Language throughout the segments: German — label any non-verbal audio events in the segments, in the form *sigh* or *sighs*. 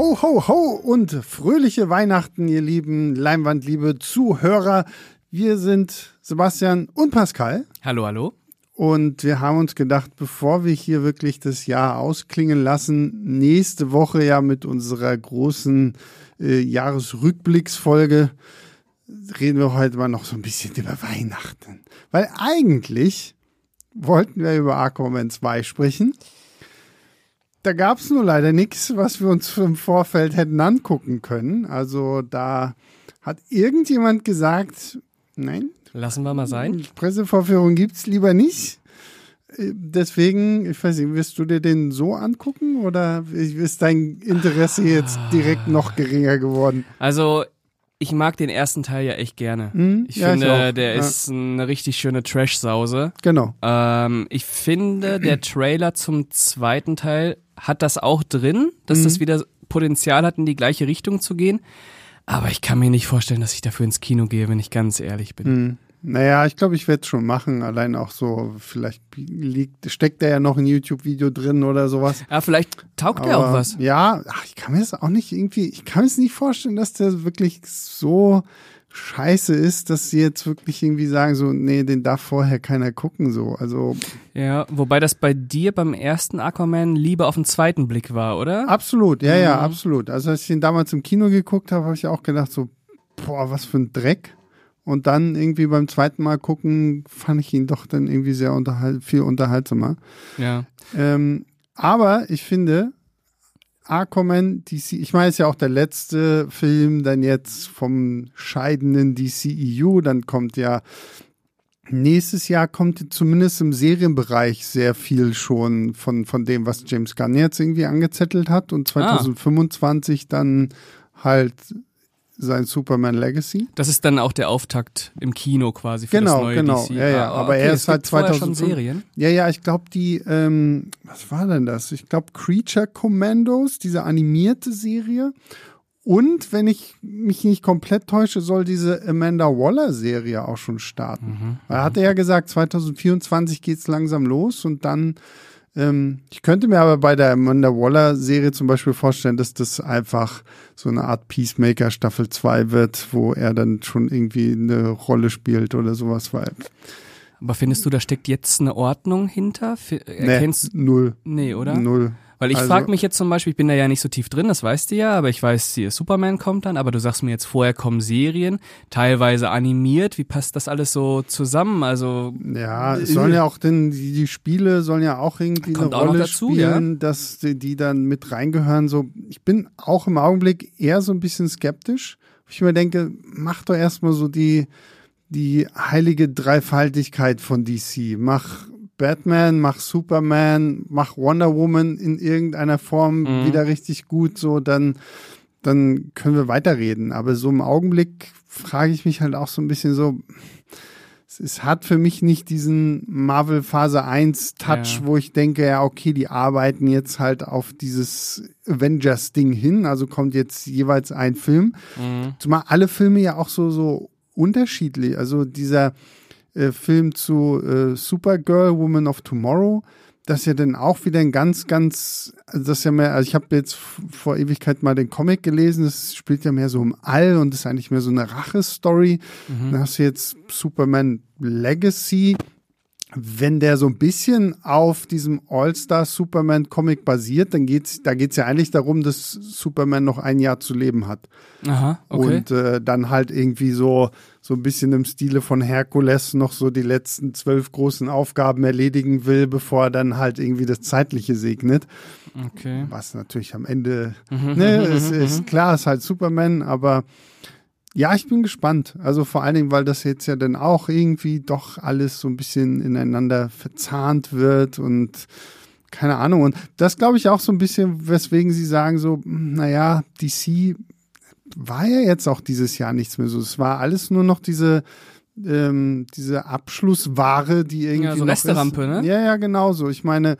Ho, ho, ho und fröhliche Weihnachten, ihr lieben Leinwandliebe Zuhörer. Wir sind Sebastian und Pascal. Hallo, hallo. Und wir haben uns gedacht, bevor wir hier wirklich das Jahr ausklingen lassen, nächste Woche ja mit unserer großen äh, Jahresrückblicksfolge reden wir heute mal noch so ein bisschen über Weihnachten. Weil eigentlich wollten wir über Aquaman 2 sprechen. Da gab es nur leider nichts, was wir uns im Vorfeld hätten angucken können. Also da hat irgendjemand gesagt, nein, Lassen wir mal sein. Pressevorführung gibt's lieber nicht. Äh, Deswegen, ich weiß nicht, wirst du dir den so angucken oder ist dein Interesse jetzt direkt noch geringer geworden? Also, ich mag den ersten Teil ja echt gerne. Hm? Ich Ja, ich finde, auch. der Ja. ist eine richtig schöne Trash-Sause. Genau. Ähm, ich finde, der Trailer zum zweiten Teil hat das auch drin, dass das wieder Potenzial hat, in die gleiche Richtung zu gehen. Aber ich kann mir nicht vorstellen, dass ich dafür ins Kino gehe, wenn ich ganz ehrlich bin. Hm. Naja, ich glaube, ich werde es schon machen. Allein auch so, vielleicht liegt, steckt da ja noch ein YouTube-Video drin oder sowas. Ja, vielleicht taugt der auch was. Ja, ach, ich kann mir das auch nicht irgendwie, ich kann mir es nicht vorstellen, dass der wirklich so scheiße ist, dass sie jetzt wirklich irgendwie sagen, so, nee, den darf vorher keiner gucken, so. Also, Ja, wobei das bei dir beim ersten Aquaman lieber auf den zweiten Blick war, oder? absolut, ja, ja, Mhm. absolut. Also, als ich den damals im Kino geguckt habe, habe ich auch gedacht, so, boah, was für ein Dreck. Und dann irgendwie beim zweiten Mal gucken, fand ich ihn doch dann irgendwie sehr unterhalt, viel unterhaltsamer. Ja. Ähm, aber ich finde, Aquaman, DC, ich meine, es ist ja auch der letzte Film dann jetzt vom scheidenden DCEU, dann kommt ja nächstes Jahr kommt zumindest im Serienbereich sehr viel schon von, von dem, was James Gunn jetzt irgendwie angezettelt hat und 2025 dann halt sein Superman Legacy. Das ist dann auch der Auftakt im Kino quasi für Genau, das neue genau. DC. Ja, ja. Ah, Aber er es ist halt gibt vorher schon 2005. Serien. Ja, ja, ich glaube, die, ähm, was war denn das? Ich glaube, Creature Commandos, diese animierte Serie. Und wenn ich mich nicht komplett täusche, soll diese Amanda Waller-Serie auch schon starten. Er hatte ja gesagt, 2024 geht's langsam los und dann, ähm, ich könnte mir aber bei der Amanda Waller-Serie zum Beispiel vorstellen, dass das einfach so eine Art Peacemaker Staffel 2 wird, wo er dann schon irgendwie eine Rolle spielt oder sowas, weil Aber findest du, da steckt jetzt eine Ordnung hinter? Erkennst nee, null. Nee, oder? Null. Weil ich Also- frage mich jetzt zum Beispiel, ich bin da ja nicht so tief drin, das weißt du ja, aber ich weiß, hier Superman kommt dann, aber du sagst mir jetzt, vorher kommen Serien, teilweise animiert, wie passt das alles so zusammen? Also, Ja, es sollen ja auch denn die, die Spiele sollen ja auch irgendwie Kommt eine auch noch Rolle dazu, spielen, dass die, die dann mit reingehören. So, ich bin auch im Augenblick eher so ein bisschen skeptisch. Ich mir denke, mach doch erstmal so die die heilige Dreifaltigkeit von DC. Mach Batman, mach Superman, mach Wonder Woman in irgendeiner Form Mhm. wieder richtig gut, so dann dann können wir weiterreden. Aber so im Augenblick frage ich mich halt auch so ein bisschen so, es, hat für mich nicht diesen Marvel Phase 1 Touch, Ja. wo ich denke, ja, okay, die arbeiten jetzt halt auf dieses Avengers-Ding hin, also kommt jetzt jeweils ein Film. Zumal alle Filme ja auch so, so unterschiedlich, also dieser äh, Film zu äh, Supergirl, Woman of Tomorrow, das ist ja dann auch wieder ein ganz, ganz, also das ist ja mehr, also ich habe jetzt vor Ewigkeit mal den Comic gelesen, das spielt ja mehr so im All und ist eigentlich mehr so eine Rache-Story. Dann hast du jetzt Superman Legacy, wenn der so ein bisschen auf diesem All-Star Superman Comic basiert, dann geht's, da geht's ja eigentlich darum, dass Superman noch ein Jahr zu leben hat. aha, okay. Und äh, dann halt irgendwie so, so ein bisschen im Stile von Herkules noch so die letzten zwölf großen Aufgaben erledigen will, bevor er dann halt irgendwie das Zeitliche segnet. okay. Was natürlich am Ende, ne, ist, ist klar, ist halt Superman, aber ja, ich bin gespannt. Also vor allen Dingen, weil das jetzt ja dann auch irgendwie doch alles so ein bisschen ineinander verzahnt wird und keine Ahnung. Und das glaube ich auch so ein bisschen, weswegen sie sagen so, hm, naja, DC war ja jetzt auch dieses Jahr nichts mehr so. Es war alles nur noch diese, ähm, diese Abschlussware, die irgendwie. Ja, so noch Resterampe, ist. ne? Ja, ja, genau so. Ich meine,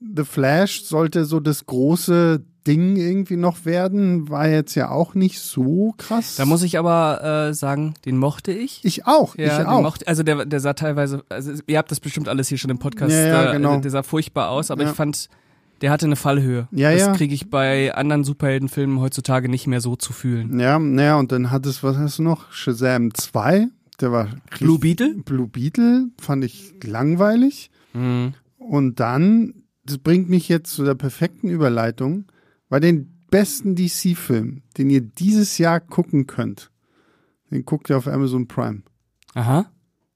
The Flash sollte so das große Ding irgendwie noch werden, war jetzt ja auch nicht so krass. Da muss ich aber äh, sagen, den mochte ich. ich auch, Ja, ich auch. Mochte, also der, der sah teilweise, also ihr habt das bestimmt alles hier schon im Podcast, Ja, ja, äh, genau. der sah furchtbar aus, aber Ja. ich fand, der hatte eine Fallhöhe. Ja, das ja. kriege ich bei anderen Superheldenfilmen heutzutage nicht mehr so zu fühlen. Ja, naja, und dann hat es, was hast du noch? Shazam 2, der war Blue Beetle? Blue Beetle fand ich langweilig. Mhm. Und dann, das bringt mich jetzt zu der perfekten Überleitung, bei den besten DC-Film, den ihr dieses Jahr gucken könnt, den guckt ihr auf Amazon Prime. Aha.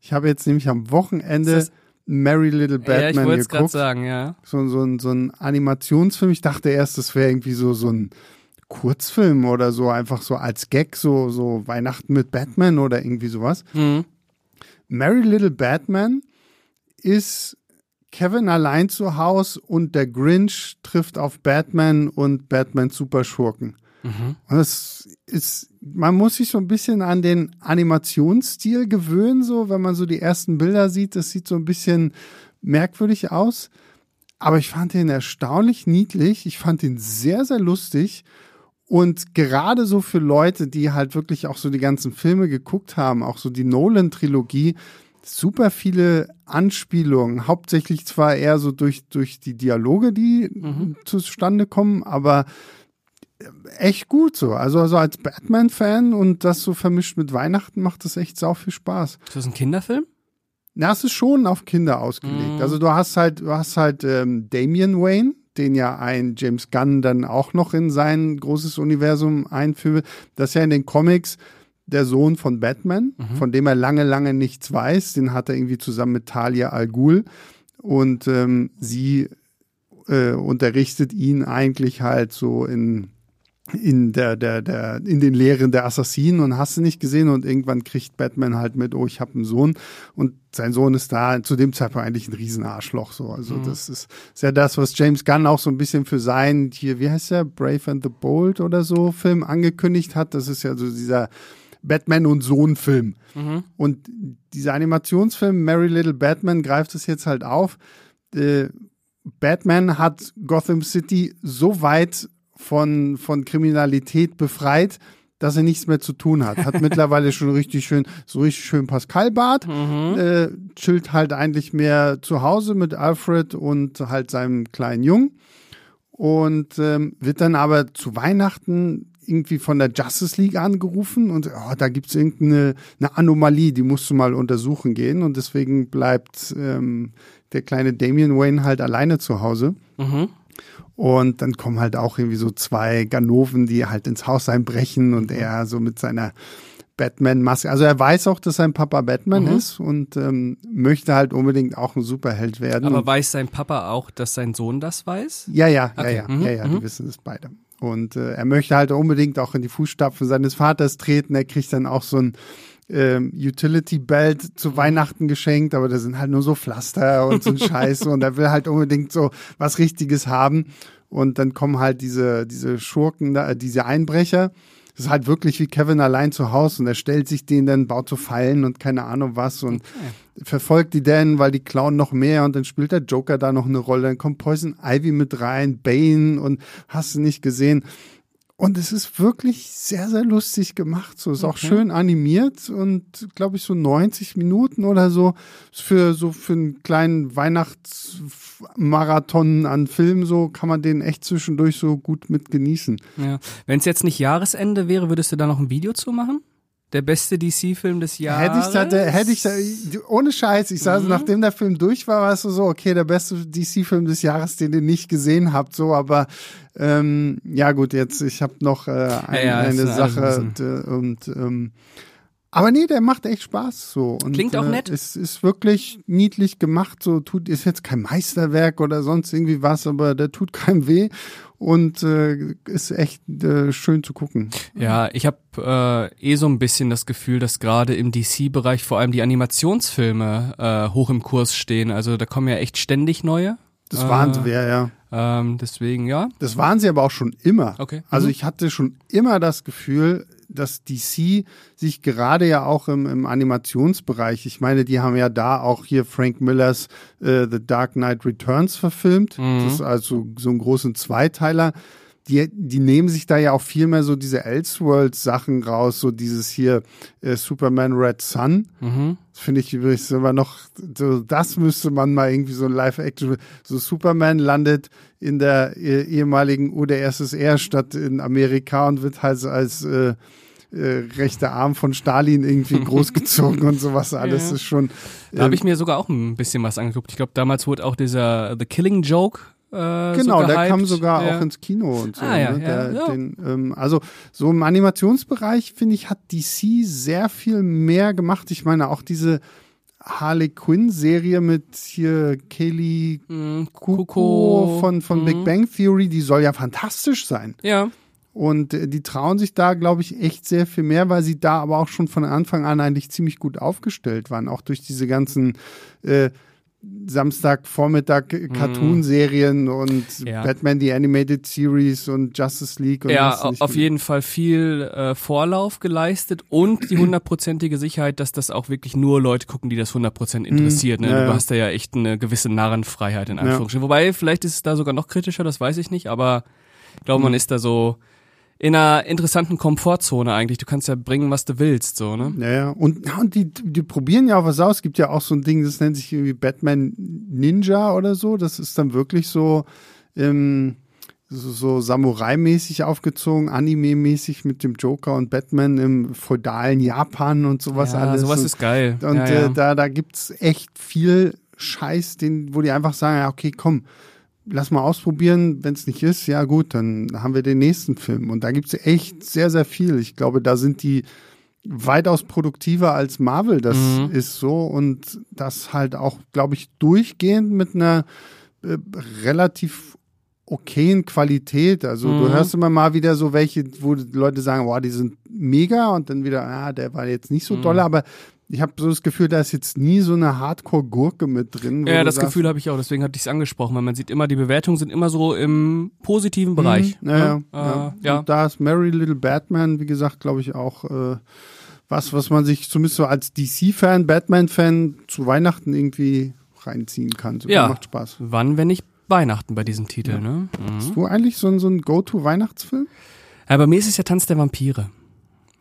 Ich habe jetzt nämlich am Wochenende Mary Little ja, ich Batman wollte es gerade geguckt. sagen, ja. So, so, ein- so ein Animationsfilm. Ich dachte erst, das wäre irgendwie so, so ein Kurzfilm oder so, einfach so als Gag, so, so Weihnachten mit Batman oder irgendwie sowas. Mhm. Mary Little Batman ist Kevin allein zu Haus und der Grinch trifft auf Batman und Batman Superschurken. Mhm. Und das ist, man muss sich so ein bisschen an den Animationsstil gewöhnen, so, wenn man so die ersten Bilder sieht. Das sieht so ein bisschen merkwürdig aus. Aber ich fand ihn erstaunlich niedlich. Ich fand ihn sehr, sehr lustig. Und gerade so für Leute, die halt wirklich auch so die ganzen Filme geguckt haben, auch so die Nolan-Trilogie, super viele Anspielungen, hauptsächlich zwar eher so durch, durch die Dialoge, die zustande kommen, aber echt gut so. Also, also als Batman-Fan und das so vermischt mit Weihnachten macht das echt sau viel Spaß. Ist das ein Kinderfilm? Na, es ist schon auf Kinder ausgelegt. Mhm. Also du hast halt, du hast halt ähm, Damian Wayne, den ja ein James Gunn dann auch noch in sein großes Universum einführen will. Das ist ja in den Comics der Sohn von Batman, von dem er lange, lange nichts weiß. Den hat er irgendwie zusammen mit Talia Al Ghul. Und ähm, sie äh, unterrichtet ihn eigentlich halt so in in der, der, der, in den Lehren der Assassinen und hast du nicht gesehen und irgendwann kriegt Batman halt mit, oh, ich habe einen Sohn und sein Sohn ist da zu dem Zeitpunkt eigentlich ein Riesenarschloch so. Also das ist, ist ja das, was James Gunn auch so ein bisschen für sein, hier, wie heißt der, Brave and the Bold oder so Film angekündigt hat. Das ist ja so dieser Batman und Sohn Film. Und dieser Animationsfilm Mary Little Batman greift es jetzt halt auf. Äh, Batman hat Gotham City so weit von, von Kriminalität befreit, dass er nichts mehr zu tun hat. Hat *laughs* mittlerweile schon richtig schön, so richtig schön Pascalbart, äh, chillt halt eigentlich mehr zu Hause mit Alfred und halt seinem kleinen Jungen und ähm, wird dann aber zu Weihnachten irgendwie von der Justice League angerufen und oh, da gibt's irgendeine eine Anomalie, die musst du mal untersuchen gehen und deswegen bleibt ähm, der kleine Damian Wayne halt alleine zu Hause. Mhm. Und dann kommen halt auch irgendwie so zwei Ganoven, die halt ins Haus einbrechen und er so mit seiner Batman-Maske. Also er weiß auch, dass sein Papa Batman Mhm. ist und ähm, möchte halt unbedingt auch ein Superheld werden. Aber weiß sein Papa auch, dass sein Sohn das weiß? ja, ja, Okay. ja, ja, Mhm, ja, ja, mhm. die wissen es beide. Und äh, er möchte halt unbedingt auch in die Fußstapfen seines Vaters treten. Er kriegt dann auch so ein ähm, Utility Belt zu Weihnachten geschenkt, aber da sind halt nur so Pflaster und so ein *laughs* Scheiß und er will halt unbedingt so was Richtiges haben. Und dann kommen halt diese, diese Schurken, da, äh, diese Einbrecher. Das ist halt wirklich wie Kevin allein zu Hause und er stellt sich denen dann, baut so Fallen und keine Ahnung was und verfolgt die dann, weil die klauen noch mehr und dann spielt der Joker da noch eine Rolle. Dann kommt Poison Ivy mit rein, Bane und hast du nicht gesehen. Und es ist wirklich sehr, sehr lustig gemacht. So ist auch schön animiert und glaube ich so 90 Minuten oder so. Für so für einen kleinen Weihnachtsmarathon an Filmen so kann man den echt zwischendurch so gut mit genießen. Ja. Wenn es jetzt nicht Jahresende wäre, würdest du da noch ein Video zu machen? Der beste DC-Film des Jahres? Hätte ich da, hätte ich da, ohne Scheiß, ich sage, nachdem der Film durch war, war es so, so, okay, der beste DC-Film des Jahres, den ihr nicht gesehen habt, so, aber ähm, ja gut, jetzt, ich habe noch äh, ein, ja, eine ist alles Sache und, und ähm, aber nee, der macht echt Spaß so. Und, Klingt auch äh, nett. Es ist wirklich niedlich gemacht, so tut, ist jetzt kein Meisterwerk oder sonst irgendwie was, aber der tut keinem weh und äh, ist echt äh, schön zu gucken. Ja, ich habe äh, eh so ein bisschen das Gefühl, dass gerade im DC-Bereich vor allem die Animationsfilme äh, hoch im Kurs stehen. Also da kommen ja echt ständig neue. Das Äh, waren sie, ja, ja. Ähm, deswegen, ja. Das waren sie aber auch schon immer. Okay. Also Mhm. ich hatte schon immer das Gefühl, dass DC sich gerade ja auch im, im Animationsbereich, ich meine, die haben ja da auch hier Frank Millers äh, The Dark Knight Returns verfilmt. Mhm. Das ist also so einen großen Zweiteiler. Die, die nehmen sich da ja auch viel mehr so diese Elseworld-Sachen raus, so dieses hier äh, Superman Red Sun. Mhm. Das finde ich übrigens immer noch, so, das müsste man mal irgendwie so ein Live-Action, so Superman landet in der eh, ehemaligen UdSSR-Stadt in Amerika und wird halt als äh, äh, rechter Arm von Stalin irgendwie *laughs* großgezogen und sowas alles Ja. ist schon. Da habe ähm, ich mir sogar auch ein bisschen was angeguckt. Ich glaube, damals wurde auch dieser The Killing Joke äh, Genau, so der kam sogar ja. auch ins Kino und so. Ah, ja, ne? der, ja. Den, ähm, also so im Animationsbereich, finde ich, hat DC sehr viel mehr gemacht. Ich meine, auch diese Harley Quinn-Serie mit hier Kaylee Mhm, Kuko Kuko, von, von mhm. Big Bang Theory, die soll ja fantastisch sein. Ja, Und äh, die trauen sich da, glaube ich, echt sehr viel mehr, weil sie da aber auch schon von Anfang an eigentlich ziemlich gut aufgestellt waren. Auch durch diese ganzen äh, Samstagvormittag äh, Cartoon-Serien und Mhm. Ja. Batman the Animated Series und Justice League und ja, auf jeden Fall viel äh, Vorlauf geleistet und die *clears throat* hundertprozentige Sicherheit, dass das auch wirklich nur Leute gucken, die das 100% interessiert. Ne? Mhm. ja, Du ja. hast da ja echt eine gewisse Narrenfreiheit in Anführungsstrichen. Wobei, vielleicht ist es da sogar noch kritischer, das weiß ich nicht, aber ich glaube, Mhm. man ist da so in einer interessanten Komfortzone eigentlich. Du kannst ja bringen, was du willst, so, ne? Ja, ja. Und, ja, und die, die probieren ja auch was aus. Es gibt ja auch so ein Ding, das nennt sich irgendwie Batman Ninja oder so. Das ist dann wirklich so, ähm, so, so Samurai-mäßig aufgezogen, Anime-mäßig mit dem Joker und Batman im feudalen Japan und sowas ja, alles. sowas und, ist geil. und ja, ja. Äh, da, da gibt's echt viel Scheiß, den, wo die einfach sagen, ja, okay, komm, lass mal ausprobieren. Wenn es nicht ist, ja gut, dann haben wir den nächsten Film. Und da gibt's echt sehr, sehr viel. Ich glaube, da sind die weitaus produktiver als Marvel das Mhm. ist so und das halt auch, glaube ich, durchgehend mit einer äh, relativ okayen Qualität. Also du Mhm. hörst immer mal wieder so welche, wo Leute sagen, boah, die sind mega und dann wieder, ah, der war jetzt nicht so Mhm. doll, aber ich habe so das Gefühl, da ist jetzt nie so eine Hardcore-Gurke mit drin. Ja, das sagst, Gefühl habe ich auch, deswegen hatte ich es angesprochen, weil man sieht immer, die Bewertungen sind immer so im positiven Bereich. Mhm, ja, ja, ne? ja. Äh, ja. Und da ist Mary Little Batman, wie gesagt, glaube ich, auch äh, was, was man sich zumindest so als DC-Fan, Batman-Fan zu Weihnachten irgendwie reinziehen kann. So, Ja. Macht Spaß. Wann, wenn nicht Weihnachten bei diesem Titel, Ja. ne? Mhm. Hast du eigentlich so, ein- so ein Go-To-Weihnachtsfilm? Ja, bei mir ist es ja Tanz der Vampire.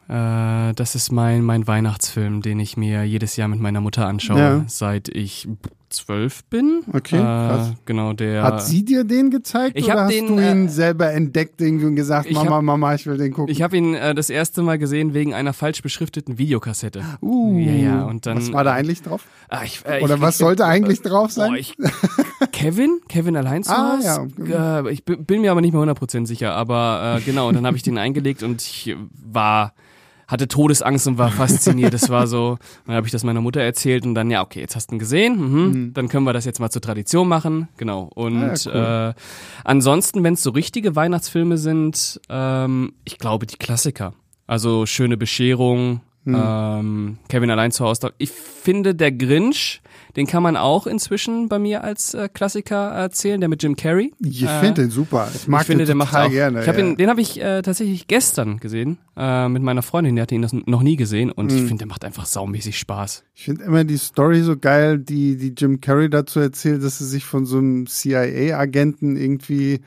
Äh, das ist mein, mein Weihnachtsfilm, den ich mir jedes Jahr mit meiner Mutter anschaue, Ja. seit ich zwölf bin. Okay, äh, krass. Genau, der. Hat sie dir den gezeigt Ich oder hast den, du ihn äh, selber entdeckt und gesagt, Mama, hab- Mama, ich will den gucken? ich habe ihn äh, das erste Mal gesehen wegen einer falsch beschrifteten Videokassette. uh, Ja, ja, und dann- was war da eigentlich drauf? Ah, ich, äh, Oder ich, was sollte eigentlich drauf sein? Boah, Kevin? Kevin allein zu Ah, ja. Äh, ich bin bin mir aber nicht mehr 100% sicher, aber äh, genau, und dann habe ich den *laughs* eingelegt und ich war hatte Todesangst und war fasziniert. Das war so, *laughs* dann habe ich das meiner Mutter erzählt und dann, ja, okay, jetzt hast du ihn gesehen, mhm, dann können wir das jetzt mal zur Tradition machen. Genau. Und Ah, ja, äh, ansonsten, wenn es so richtige Weihnachtsfilme sind, ähm, ich glaube die Klassiker. Also schöne Bescherung, Hm. ähm, Kevin allein zu Hause. Ich finde, der Grinch, den kann man auch inzwischen bei mir als äh, Klassiker erzählen, der mit Jim Carrey. Ich Äh, finde den super. Ich mag ich finde, den total auch. gerne. ich hab ja. ihn, den habe ich äh, tatsächlich gestern gesehen äh, mit meiner Freundin. Die hatte ihn das noch nie gesehen und Hm. ich finde, der macht einfach saumäßig Spaß. Ich finde immer die Story so geil, die, die Jim Carrey dazu erzählt, dass er sich von so einem CIA-Agenten irgendwie äh,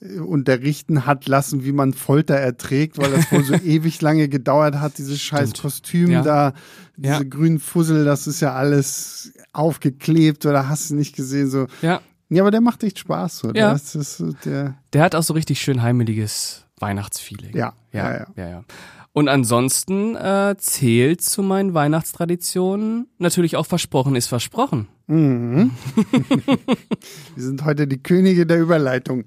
unterrichten hat lassen, wie man Folter erträgt, weil das wohl so *laughs* ewig lange gedauert hat, dieses scheiß. Kostüm Ja. da, diese Ja. grünen Fussel, das ist ja alles aufgeklebt oder hast du nicht gesehen, so. Ja, Ja, aber der macht echt Spaß, so. Ja. Das ist so der, der hat auch so richtig schön heimeliges Weihnachtsfeeling. ja, Ja, ja, ja. ja, ja. Und ansonsten äh, zählt zu meinen Weihnachtstraditionen natürlich auch Versprochen ist versprochen. Mhm. *laughs* Wir sind heute die Könige der Überleitung.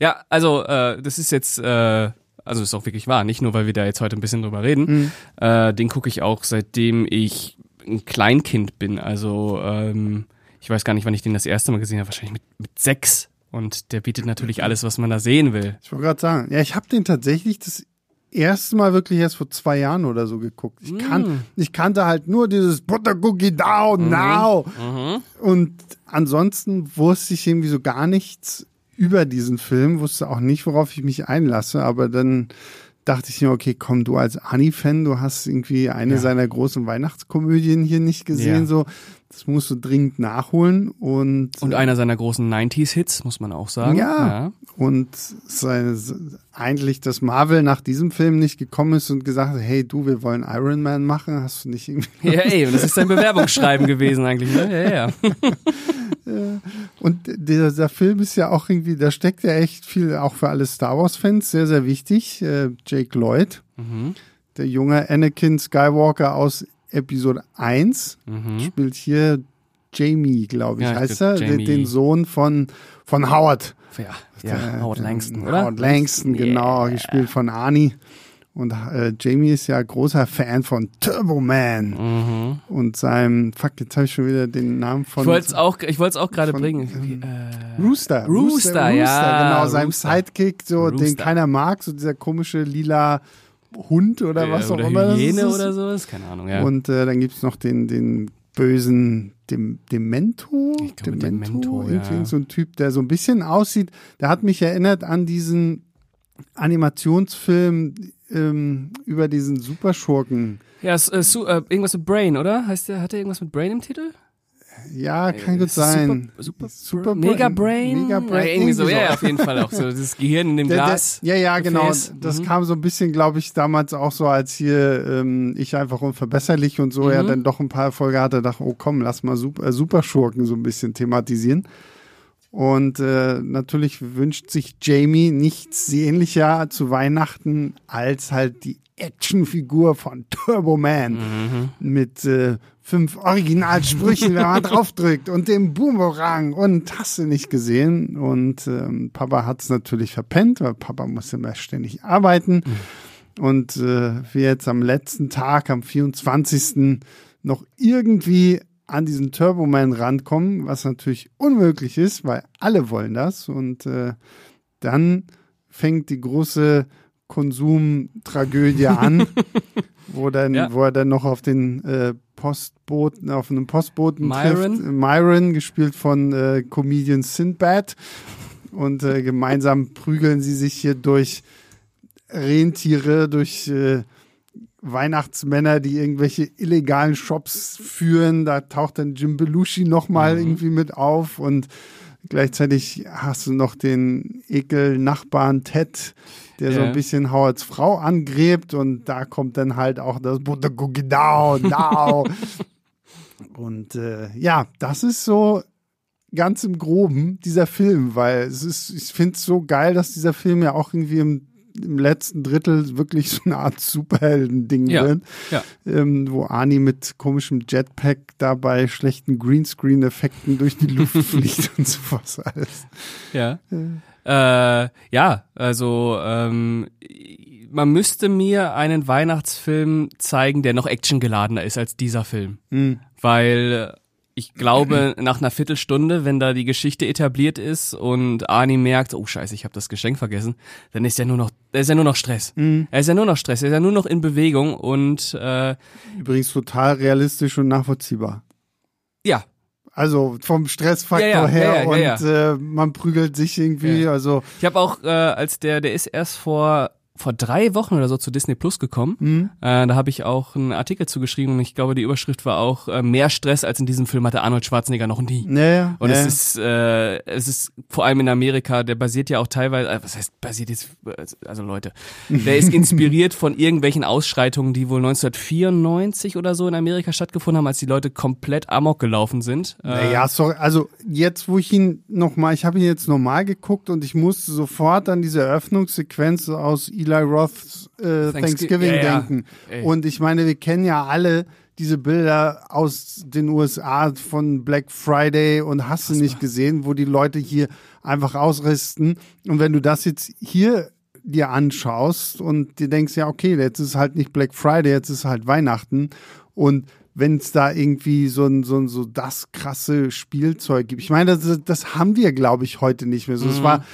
Ja, also äh, das ist jetzt, äh, also ist auch wirklich wahr, nicht nur, weil wir da jetzt heute ein bisschen drüber reden. Mhm. Äh, den gucke ich auch, seitdem ich ein Kleinkind bin. Also ähm, ich weiß gar nicht, wann ich den das erste Mal gesehen habe, wahrscheinlich mit, mit sechs. Und der bietet natürlich alles, was man da sehen will. Ich wollte gerade sagen, ja, ich habe den tatsächlich das erste Mal wirklich erst vor zwei Jahren oder so geguckt. Ich, kan Mm. ich kannte halt nur dieses Butter Cookie Down Now. Mhm. Und ansonsten wusste ich irgendwie so gar nichts über diesen Film, wusste auch nicht, worauf ich mich einlasse, aber dann dachte ich mir, okay, komm, du als Ani-Fan, du hast irgendwie eine Ja. seiner großen Weihnachtskomödien hier nicht gesehen, Ja. so. Das musst du dringend nachholen und Und einer seiner großen 90s-Hits, muss man auch sagen. ja, und seine, eigentlich, dass Marvel nach diesem Film nicht gekommen ist und gesagt hat, hey du, wir wollen Iron Man machen, hast du nicht irgendwie Ja, ja ey, und das ist sein Bewerbungsschreiben gewesen eigentlich, ne? Ja, *laughs* ja. Und dieser, dieser Film ist ja auch irgendwie, da steckt ja echt viel, auch für alle Star Wars-Fans, sehr, sehr wichtig. Äh, Jake Lloyd, Mhm. der junge Anakin Skywalker aus Episode 1, Mhm. spielt hier Jamie, glaube ich, Ja, heißt er, den, Jamie. den Sohn von, von Howard. Ja, ja Der- Howard Langston, oder? Howard Langston, genau, Yeah. gespielt von Arnie. Und äh, Jamie ist ja großer Fan von Turbo Man Mhm. und seinem, fuck, jetzt habe ich schon wieder den Namen von Ich wollte es auch, ich wollte es auch gerade bringen. Wie, äh, Rooster. Rooster, ja, Genau, seinem Rooster. Sidekick, so, den Rooster. keiner mag, so dieser komische lila Hund oder was auch oder immer. das Hyäne ist. oder sowas, keine Ahnung, ja. Und äh, dann gibt's noch den, den bösen dem, Demento. Ich glaube, Demento, Demento, irgendwie ja. so ein Typ, der so ein bisschen aussieht. Der hat mich erinnert an diesen Animationsfilm ähm, über diesen Superschurken. ja, es, äh, äh, irgendwas mit Brain, oder? Heißt der, hat der irgendwas mit Brain im Titel? Ja, kann gut sein. Super, super, Super Mega Brain. Mega Brain, Ja, irgendwie so, ja, so. ja, auf jeden Fall auch so. Das Gehirn in dem Der- der- Glas. ja, ja, genau. Gefäß. Das Mhm. kam so ein bisschen, glaube ich, damals auch so, als hier ähm, ich einfach unverbesserlich und so Mhm. ja dann doch ein paar Erfolge hatte, dachte, oh komm, lass mal Super, äh, Superschurken so ein bisschen thematisieren. Und äh, natürlich wünscht sich Jamie nichts sehnlicher zu Weihnachten als halt die Actionfigur von *laughs* Turbo Man Mhm. mit äh, fünf Originalsprüchen, wenn man *laughs* draufdrückt und dem Boomerang und hast du nicht gesehen. Und ähm, Papa hat es natürlich verpennt, weil Papa muss immer ständig arbeiten. Und äh, wir jetzt am letzten Tag, am 24. noch irgendwie an diesen Turboman rankommen, was natürlich unmöglich ist, weil alle wollen das. Und äh, dann fängt die große Konsumtragödie *laughs* an, wo, dann, Ja. wo er dann noch auf den äh, Postboten, auf einen Postboten Myron. trifft. Myron, gespielt von äh, Comedian Sinbad. Und äh, gemeinsam prügeln sie sich hier durch Rentiere, durch äh, Weihnachtsmänner, die irgendwelche illegalen Shops führen. Da taucht dann Jim Belushi nochmal Mhm. irgendwie mit auf und gleichzeitig hast du noch den Ekel-Nachbarn Ted, der so Ja. ein bisschen Howards Frau angrebt und da kommt dann halt auch das Buttergugidau, now. *laughs* und äh, ja, das ist so ganz im Groben dieser Film, weil es ist, ich finde es so geil, dass dieser Film ja auch irgendwie im, im letzten Drittel wirklich so eine Art Superhelden-Ding Ja, wird, ja. ähm, wo Arnie mit komischem Jetpack dabei schlechten Greenscreen-Effekten durch die Luft *laughs* fliegt und sowas alles. Ja. Äh, ja, also ähm, man müsste mir einen Weihnachtsfilm zeigen, der noch actiongeladener ist als dieser Film. Hm. Weil ich glaube, *clears throat* nach einer Viertelstunde, wenn da die Geschichte etabliert ist und Arnie merkt, oh scheiße, ich habe das Geschenk vergessen, dann ist ja nur noch, ist ja nur noch Stress. Er ist ja nur noch Stress, er ist ja nur noch in Bewegung und äh, Übrigens total realistisch und nachvollziehbar. ja, Also vom Stressfaktor Ja, ja, her ja, und Äh, man prügelt sich irgendwie, also Ich habe auch, äh, als der, der ist erst vor vor drei Wochen oder so zu Disney Plus gekommen. Mhm. Äh, da habe ich auch einen Artikel zugeschrieben und ich glaube, die Überschrift war auch äh, mehr Stress als in diesem Film hatte Arnold Schwarzenegger noch nie. naja. Und ja. es ist, äh, es ist vor allem in Amerika, der basiert ja auch teilweise, äh, was heißt basiert jetzt, also Leute, *laughs* der ist inspiriert von irgendwelchen Ausschreitungen, die wohl 1994 oder so in Amerika stattgefunden haben, als die Leute komplett amok gelaufen sind. Äh, Naja, sorry, also jetzt, wo ich ihn nochmal, ich habe ihn jetzt normal geguckt und ich musste sofort an diese Eröffnungssequenz aus Eli Roths äh, Thanksgi- Thanksgiving ja, ja. denken. Ey. Und ich meine, wir kennen ja alle diese Bilder aus den USA von Black Friday und hast du nicht gesehen, wo die Leute hier einfach ausristen. Und wenn du das jetzt hier dir anschaust und dir denkst, ja, okay, jetzt ist halt nicht Black Friday, jetzt ist halt Weihnachten. Und wenn es da irgendwie so ein, so ein, so das krasse Spielzeug gibt. Ich meine, das, das haben wir, glaube ich, heute nicht mehr. So, Mhm. Es war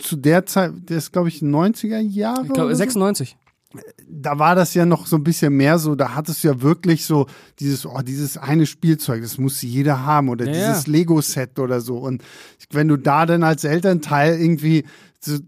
zu der Zeit, das ist, glaube ich, 90er Jahre. ich glaube, oder so? 96. da war das ja noch so ein bisschen mehr so, da hattest du ja wirklich so dieses, oh, dieses eine Spielzeug, das muss jeder haben oder Ja, dieses ja. Lego-Set oder so. Und wenn du da dann als Elternteil irgendwie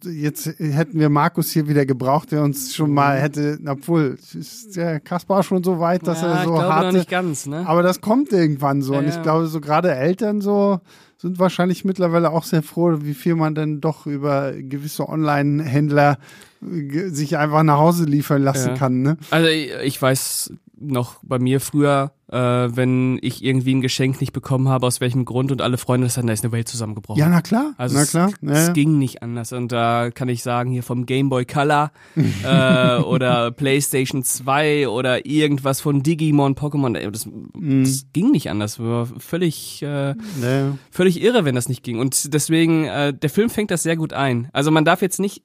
jetzt hätten wir Markus hier wieder gebraucht, der uns schon mal hätte, obwohl ist der Kaspar schon so weit, dass ja, er so ganz, ne? aber das kommt irgendwann so Ja, und ich ja. glaube so gerade Eltern so sind wahrscheinlich mittlerweile auch sehr froh, wie viel man dann doch über gewisse Online-Händler äh, sich einfach nach Hause liefern lassen kann, ne? Also ich weiß noch bei mir früher, äh, wenn ich irgendwie ein Geschenk nicht bekommen habe, aus welchem Grund und alle Freunde das hatten, da ist eine Welt zusammengebrochen. Ja, na klar, Also na es, klar. es Ja, ging nicht anders. Und da kann ich sagen, hier vom Game Boy Color *laughs* äh, oder PlayStation 2 oder irgendwas von Digimon, Pokémon, das, Mhm. das ging nicht anders. War völlig, äh, ja. völlig irre, wenn das nicht ging. Und deswegen, äh, der Film fängt das sehr gut ein. Also man darf jetzt nicht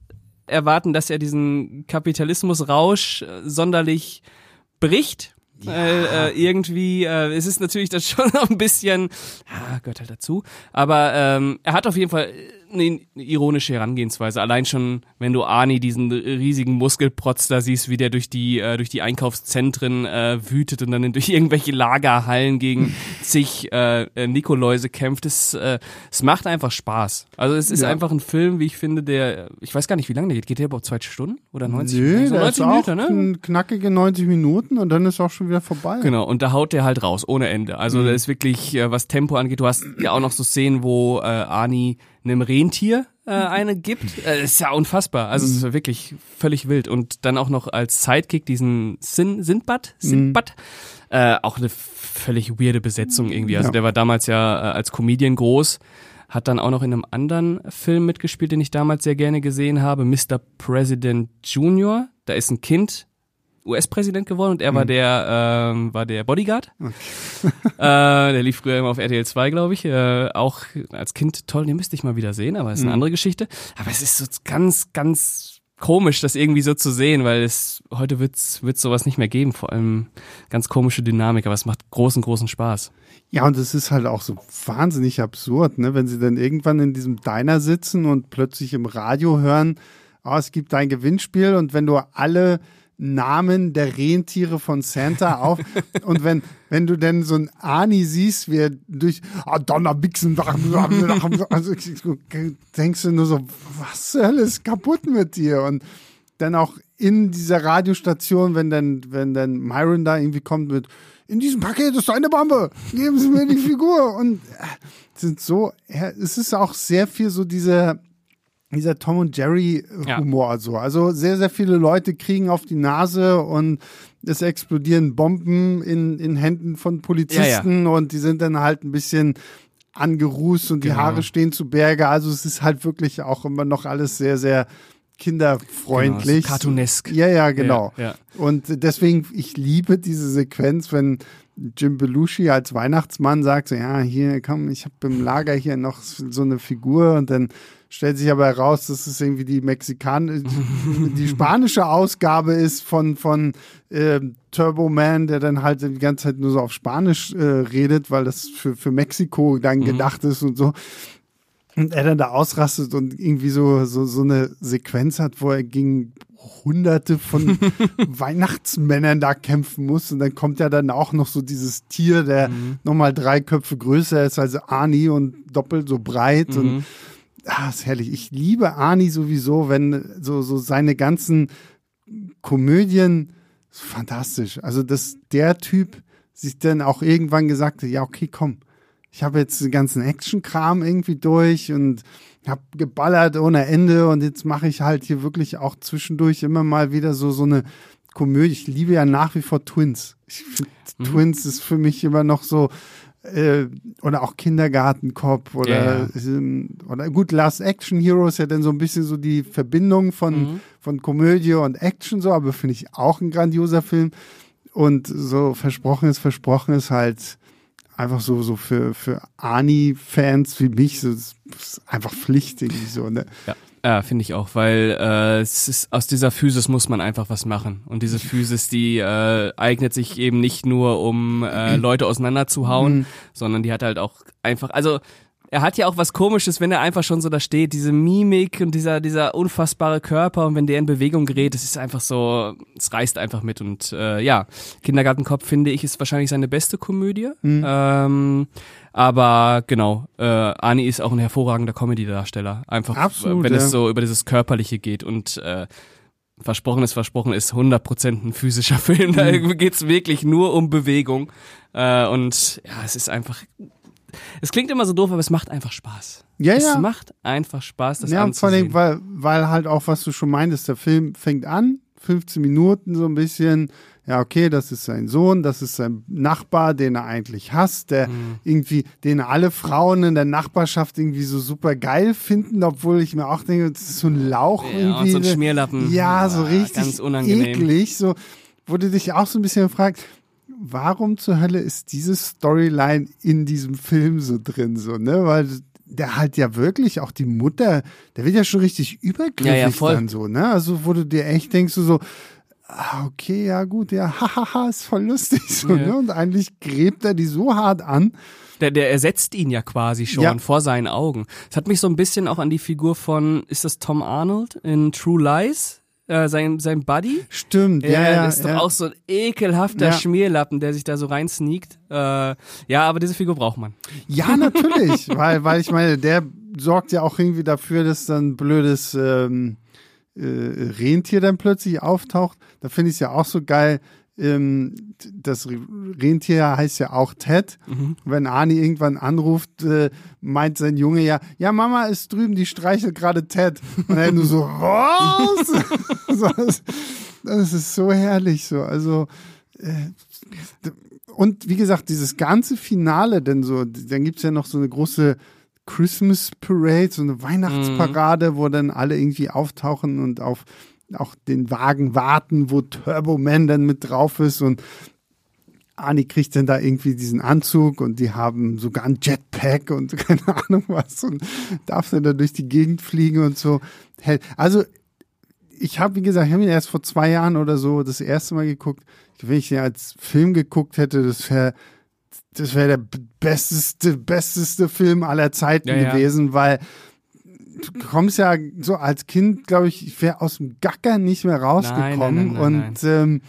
erwarten, dass er diesen Kapitalismusrausch äh, sonderlich bricht. Weil, äh, irgendwie, äh, es ist natürlich das *laughs* schon noch ein bisschen, ja, gehört halt dazu. Aber ähm, er hat auf jeden Fall eine ironische Herangehensweise. Allein schon, wenn du Arnie, diesen riesigen Muskelprotz da siehst, wie der durch die, äh, durch die Einkaufszentren äh, wütet und dann *laughs* durch irgendwelche Lagerhallen gegen zig äh, äh, Nikoläuse kämpft, es, äh, es macht einfach Spaß. Also es ist Ja. einfach ein Film, wie ich finde, der, ich weiß gar nicht, wie lange der geht. Geht der überhaupt zwei Stunden oder 90 Nö, so der 90 ist auch Minuten, ne? knackige 90 Minuten und dann ist auch schon wieder vorbei. Genau, und da haut der halt raus, ohne Ende. Also da ist wirklich, äh, was Tempo angeht, du hast ja auch noch so Szenen, wo äh, Ani einem Rentier äh, eine gibt. Äh, ist ja unfassbar. Also es ist wirklich völlig wild. Und dann auch noch als Sidekick diesen Sin Sindbad, Sindbad. Äh, auch eine völlig weirde Besetzung irgendwie. Also Ja. der war damals ja äh, als Comedian groß. Hat dann auch noch in einem anderen Film mitgespielt, den ich damals sehr gerne gesehen habe, Mr. President Junior. Da ist ein Kind US-Präsident geworden und er war der ähm, war der Bodyguard. *laughs* äh, der lief früher immer auf RTL 2, glaube ich. Äh, auch als Kind toll, den müsste ich mal wieder sehen, aber ist eine andere Geschichte. Aber es ist so ganz, ganz komisch, das irgendwie so zu sehen, weil es heute wird's wird's sowas nicht mehr geben. Vor allem ganz komische Dynamik, aber es macht großen, großen Spaß. Ja, und es ist halt auch so wahnsinnig absurd, ne? wenn sie dann irgendwann in diesem Diner sitzen und plötzlich im Radio hören, oh, es gibt ein Gewinnspiel und wenn du alle Namen der Rentiere von Santa auf und wenn wenn du denn so ein Ani siehst, wie er durch ah, Donnerbixen also denkst du nur so, was zur Hölle ist kaputt mit dir und dann auch in dieser Radiostation, wenn dann, wenn dann Myron da irgendwie kommt mit, in diesem Paket ist eine Bombe, geben Sie mir die Figur. Und äh, sind so, es ist auch sehr viel so dieser, dieser Tom und Jerry Ja. Humor so. Also sehr, sehr viele Leute kriegen auf die Nase und es explodieren Bomben in, in Händen von Polizisten und die sind dann halt ein bisschen angerußt und die Genau. Haare stehen zu Berge. Also es ist halt wirklich auch immer noch alles sehr, sehr kinderfreundlich. Genau, cartoonesk. Ja, ja, genau. Ja, ja. Und deswegen, ich liebe diese Sequenz, wenn Jim Belushi als Weihnachtsmann sagt, so, ja, hier, komm, ich habe im Lager hier noch so eine Figur und dann stellt sich aber heraus, dass es irgendwie die Mexikan die spanische Ausgabe ist von von ähm, Turbo Man, der dann halt die ganze Zeit nur so auf Spanisch äh, redet, weil das für für Mexiko dann gedacht ist und so. Und er dann da ausrastet und irgendwie so, so, so eine Sequenz hat, wo er gegen hunderte von *laughs* Weihnachtsmännern da kämpfen muss. Und dann kommt ja dann auch noch so dieses Tier, der nochmal drei Köpfe größer ist als Arnie und doppelt so breit. Und ah, ist herrlich. Ich liebe Arnie sowieso, wenn so, so seine ganzen Komödien, fantastisch. Also, dass der Typ sich dann auch irgendwann gesagt hat, ja, okay, komm, ich habe jetzt den ganzen Action-Kram irgendwie durch und habe geballert ohne Ende und jetzt mache ich halt hier wirklich auch zwischendurch immer mal wieder so so eine Komödie. Ich liebe ja nach wie vor Twins. Ich finde Twins ist für mich immer noch so äh, oder auch Kindergartenkopf oder Ja, ähm, oder gut Last Action Hero ist ja dann so ein bisschen so die Verbindung von von Komödie und Action so, aber finde ich auch ein grandioser Film und so versprochen ist versprochen ist halt einfach so, so für, für Ani-Fans wie mich, so, ist einfach Pflicht irgendwie so, ne? Ja, ja finde ich auch, weil äh, es ist, aus dieser Physis muss man einfach was machen. Und diese Physis, die äh, eignet sich eben nicht nur, um äh, *clears throat* Leute auseinanderzuhauen, sondern die hat halt auch einfach, also er hat ja auch was komisches, wenn er einfach schon so da steht, diese Mimik und dieser dieser unfassbare Körper und wenn der in Bewegung gerät, das ist einfach so, es reißt einfach mit und äh, ja, Kindergartenkopf finde ich ist wahrscheinlich seine beste Komödie. Mhm. Ähm, aber genau, äh, Ani ist auch ein hervorragender Comedy-Darsteller. Einfach, Absolut, wenn ja. es so über dieses Körperliche geht und äh, Versprochen ist Versprochen ist 100% ein physischer Film. Da mhm. geht's wirklich nur um Bewegung. Äh, und ja, es ist einfach. Es klingt immer so doof, aber es macht einfach Spaß. Ja, es ja. Es macht einfach Spaß, das ja, anzusehen. Ja, vor allem, weil, weil halt auch, was du schon meintest, der Film fängt an, 15 Minuten so ein bisschen ja, okay, das ist sein Sohn, das ist sein Nachbar, den er eigentlich hasst, der mhm. irgendwie, den alle Frauen in der Nachbarschaft irgendwie so super geil finden, obwohl ich mir auch denke, das ist so ein Lauch ja, irgendwie. Und so ein Schmierlappen. Ja, so richtig ganz unangenehm. eklig, so, wo du dich auch so ein bisschen fragst, warum zur Hölle ist diese Storyline in diesem Film so drin, so, ne, weil der halt ja wirklich auch die Mutter, der wird ja schon richtig übergriffig ja, ja, dann so, ne? Also wo du dir echt denkst, so, so ah, okay, ja gut, ja, *laughs* hahaha, ist voll lustig so, ja. ne? Und eigentlich gräbt er die so hart an. Der, der ersetzt ihn ja quasi schon ja. vor seinen Augen. Es hat mich so ein bisschen auch an die Figur von, ist das Tom Arnold in True Lies? Äh, sein, sein Buddy. Stimmt, ja. ja ist ja. doch auch so ein ekelhafter ja. Schmierlappen, der sich da so reinsneakt. Äh, ja, aber diese Figur braucht man. Ja, natürlich, *laughs* weil, weil ich meine, der sorgt ja auch irgendwie dafür, dass dann blödes ähm, äh, Rentier dann plötzlich auftaucht. Da finde ich es ja auch so geil. Ähm, das Rentier heißt ja auch Ted. Mhm. Wenn Arnie irgendwann anruft, äh, meint sein Junge ja, ja, Mama ist drüben, die streichelt gerade Ted. Und er nur so, *laughs* was? *laughs* das, das ist so herrlich so. Also, äh, und wie gesagt, dieses ganze Finale, denn so, dann gibt es ja noch so eine große Christmas Parade, so eine Weihnachtsparade, mhm. wo dann alle irgendwie auftauchen und auf auch den Wagen warten, wo Turbo Man dann mit drauf ist und Ani kriegt dann da irgendwie diesen Anzug und die haben sogar ein Jetpack und *laughs* keine Ahnung was und darf dann da durch die Gegend fliegen und so. Also ich habe, wie gesagt, ich habe ihn erst vor zwei Jahren oder so das erste Mal geguckt. Wenn ich ihn als Film geguckt hätte, das wäre das wäre der besteste, besteste Film aller Zeiten ja, gewesen, ja. weil du kommst ja so als Kind, glaube ich, ich wäre aus dem Gacker nicht mehr rausgekommen nein, nein, nein, und ähm,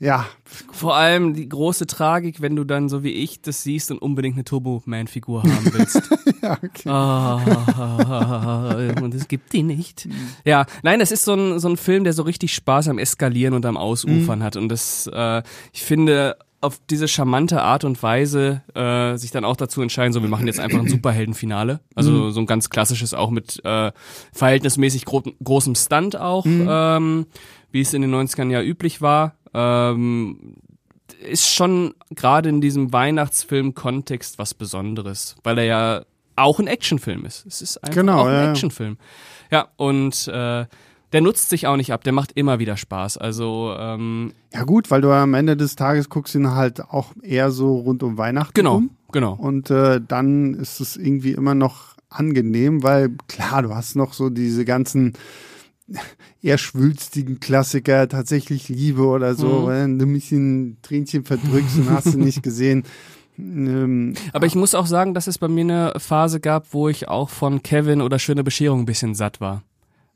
ja. Vor allem die große Tragik, wenn du dann so wie ich das siehst und unbedingt eine Turbo-Man-Figur haben willst. *laughs* ja, okay. Oh, und es gibt die nicht. Ja, nein, das ist so ein, so ein Film, der so richtig Spaß am Eskalieren und am Ausufern mhm. hat. Und das, äh, ich finde, auf diese charmante Art und Weise äh, sich dann auch dazu entscheiden, so wir machen jetzt einfach ein Superheldenfinale. Also mhm. so ein ganz klassisches auch mit äh, verhältnismäßig gro großem Stunt auch, mhm. ähm, wie es in den 90ern ja üblich war. Ähm, ist schon gerade in diesem Weihnachtsfilm-Kontext was Besonderes, weil er ja auch ein Actionfilm ist. Es ist einfach genau, auch ein ja. Actionfilm. Ja, und äh, der nutzt sich auch nicht ab, der macht immer wieder Spaß. Also ähm, ja gut, weil du am Ende des Tages guckst ihn halt auch eher so rund um Weihnachten. Genau, um. genau. Und äh, dann ist es irgendwie immer noch angenehm, weil klar, du hast noch so diese ganzen *laughs* eher schwülstigen Klassiker, tatsächlich Liebe oder so, mhm. wenn du mich in Tränchen verdrückst und hast du nicht gesehen. Ähm, Aber ich muss auch sagen, dass es bei mir eine Phase gab, wo ich auch von Kevin oder Schöne Bescherung ein bisschen satt war.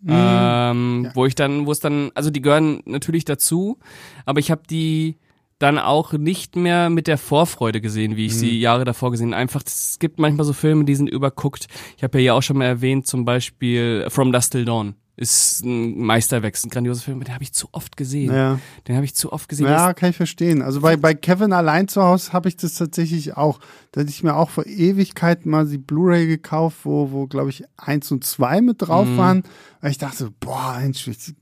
Mhm. Ähm, ja. Wo ich dann, wo es dann, also die gehören natürlich dazu, aber ich habe die dann auch nicht mehr mit der Vorfreude gesehen, wie ich mhm. sie Jahre davor gesehen. Einfach, es gibt manchmal so Filme, die sind überguckt. Ich habe ja hier auch schon mal erwähnt, zum Beispiel From Dust Till Dawn ist ein Meisterwerk, ein grandioser Film, den habe ich zu oft gesehen. Ja. Den habe ich zu oft gesehen. Ja, kann ich verstehen. Also bei, bei Kevin allein zu Hause habe ich das tatsächlich auch. Da hatte ich mir auch vor Ewigkeiten mal die Blu-ray gekauft, wo, wo glaube ich, eins und zwei mit drauf mhm. waren. Weil ich dachte, boah,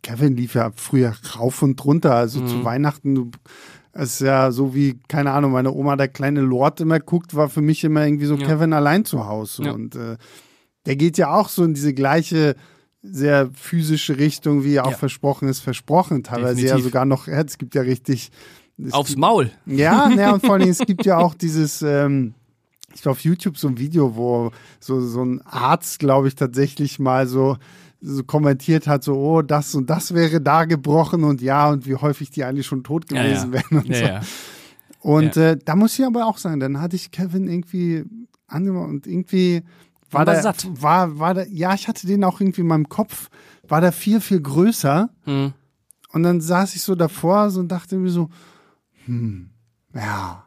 Kevin lief ja früher rauf und runter. Also mhm. zu Weihnachten, du es ist ja so wie, keine Ahnung, meine Oma der kleine Lord immer guckt, war für mich immer irgendwie so ja. Kevin allein zu Hause. Ja. Und äh, der geht ja auch so in diese gleiche sehr physische Richtung, wie auch ja. versprochen ist, versprochen. Teilweise Definitiv. ja sogar noch, es gibt ja richtig. Aufs gibt, Maul. Ja, *laughs* ja, und vor allem, es gibt ja auch dieses, ähm, ich war auf YouTube so ein Video, wo so, so ein Arzt, glaube ich, tatsächlich mal so, so kommentiert hat, so, oh, das und das wäre da gebrochen und ja, und wie häufig die eigentlich schon tot gewesen ja, ja. wären und so. Und äh, da muss ich aber auch sagen, dann hatte ich Kevin irgendwie angemacht und irgendwie war war der, satt. war, war der, ja, ich hatte den auch irgendwie in meinem Kopf, war der viel, viel größer. Hm. Und dann saß ich so davor so und dachte mir so, hm, ja,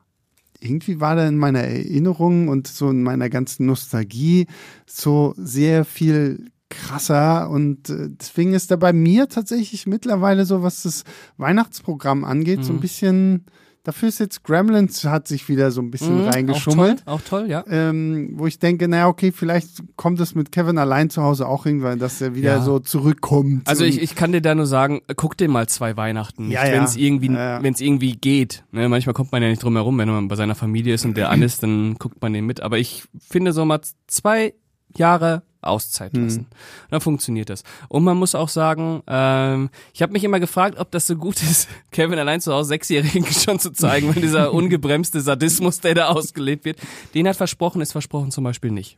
irgendwie war da in meiner Erinnerung und so in meiner ganzen Nostalgie so sehr viel krasser und äh, deswegen ist da bei mir tatsächlich mittlerweile so, was das Weihnachtsprogramm angeht, so ein bisschen, dafür ist jetzt Gremlins hat sich wieder so ein bisschen Mhm, reingeschummelt. Auch toll, auch toll, ja. Ähm, wo ich denke, naja, okay, vielleicht kommt es mit Kevin allein zu Hause auch irgendwann, dass er wieder Ja. so zurückkommt. Also ich, ich kann dir da nur sagen, guck dir mal zwei Weihnachten, Ja, wenn es irgendwie, Ja, ja. wenn es irgendwie geht. Ne, manchmal kommt man ja nicht drum herum, wenn man bei seiner Familie ist und der *clears throat* an ist, dann guckt man den mit. Aber ich finde so mal zwei Jahre Auszeit Hm. lassen. Dann funktioniert das. Und man muss auch sagen, ähm, ich habe mich immer gefragt, ob das so gut *laughs* ist, Kevin allein zu Hause Sechsjährigen *laughs* schon zu zeigen, weil dieser *laughs* ungebremste Sadismus, der da ausgelebt wird, den hat versprochen, ist versprochen zum Beispiel nicht.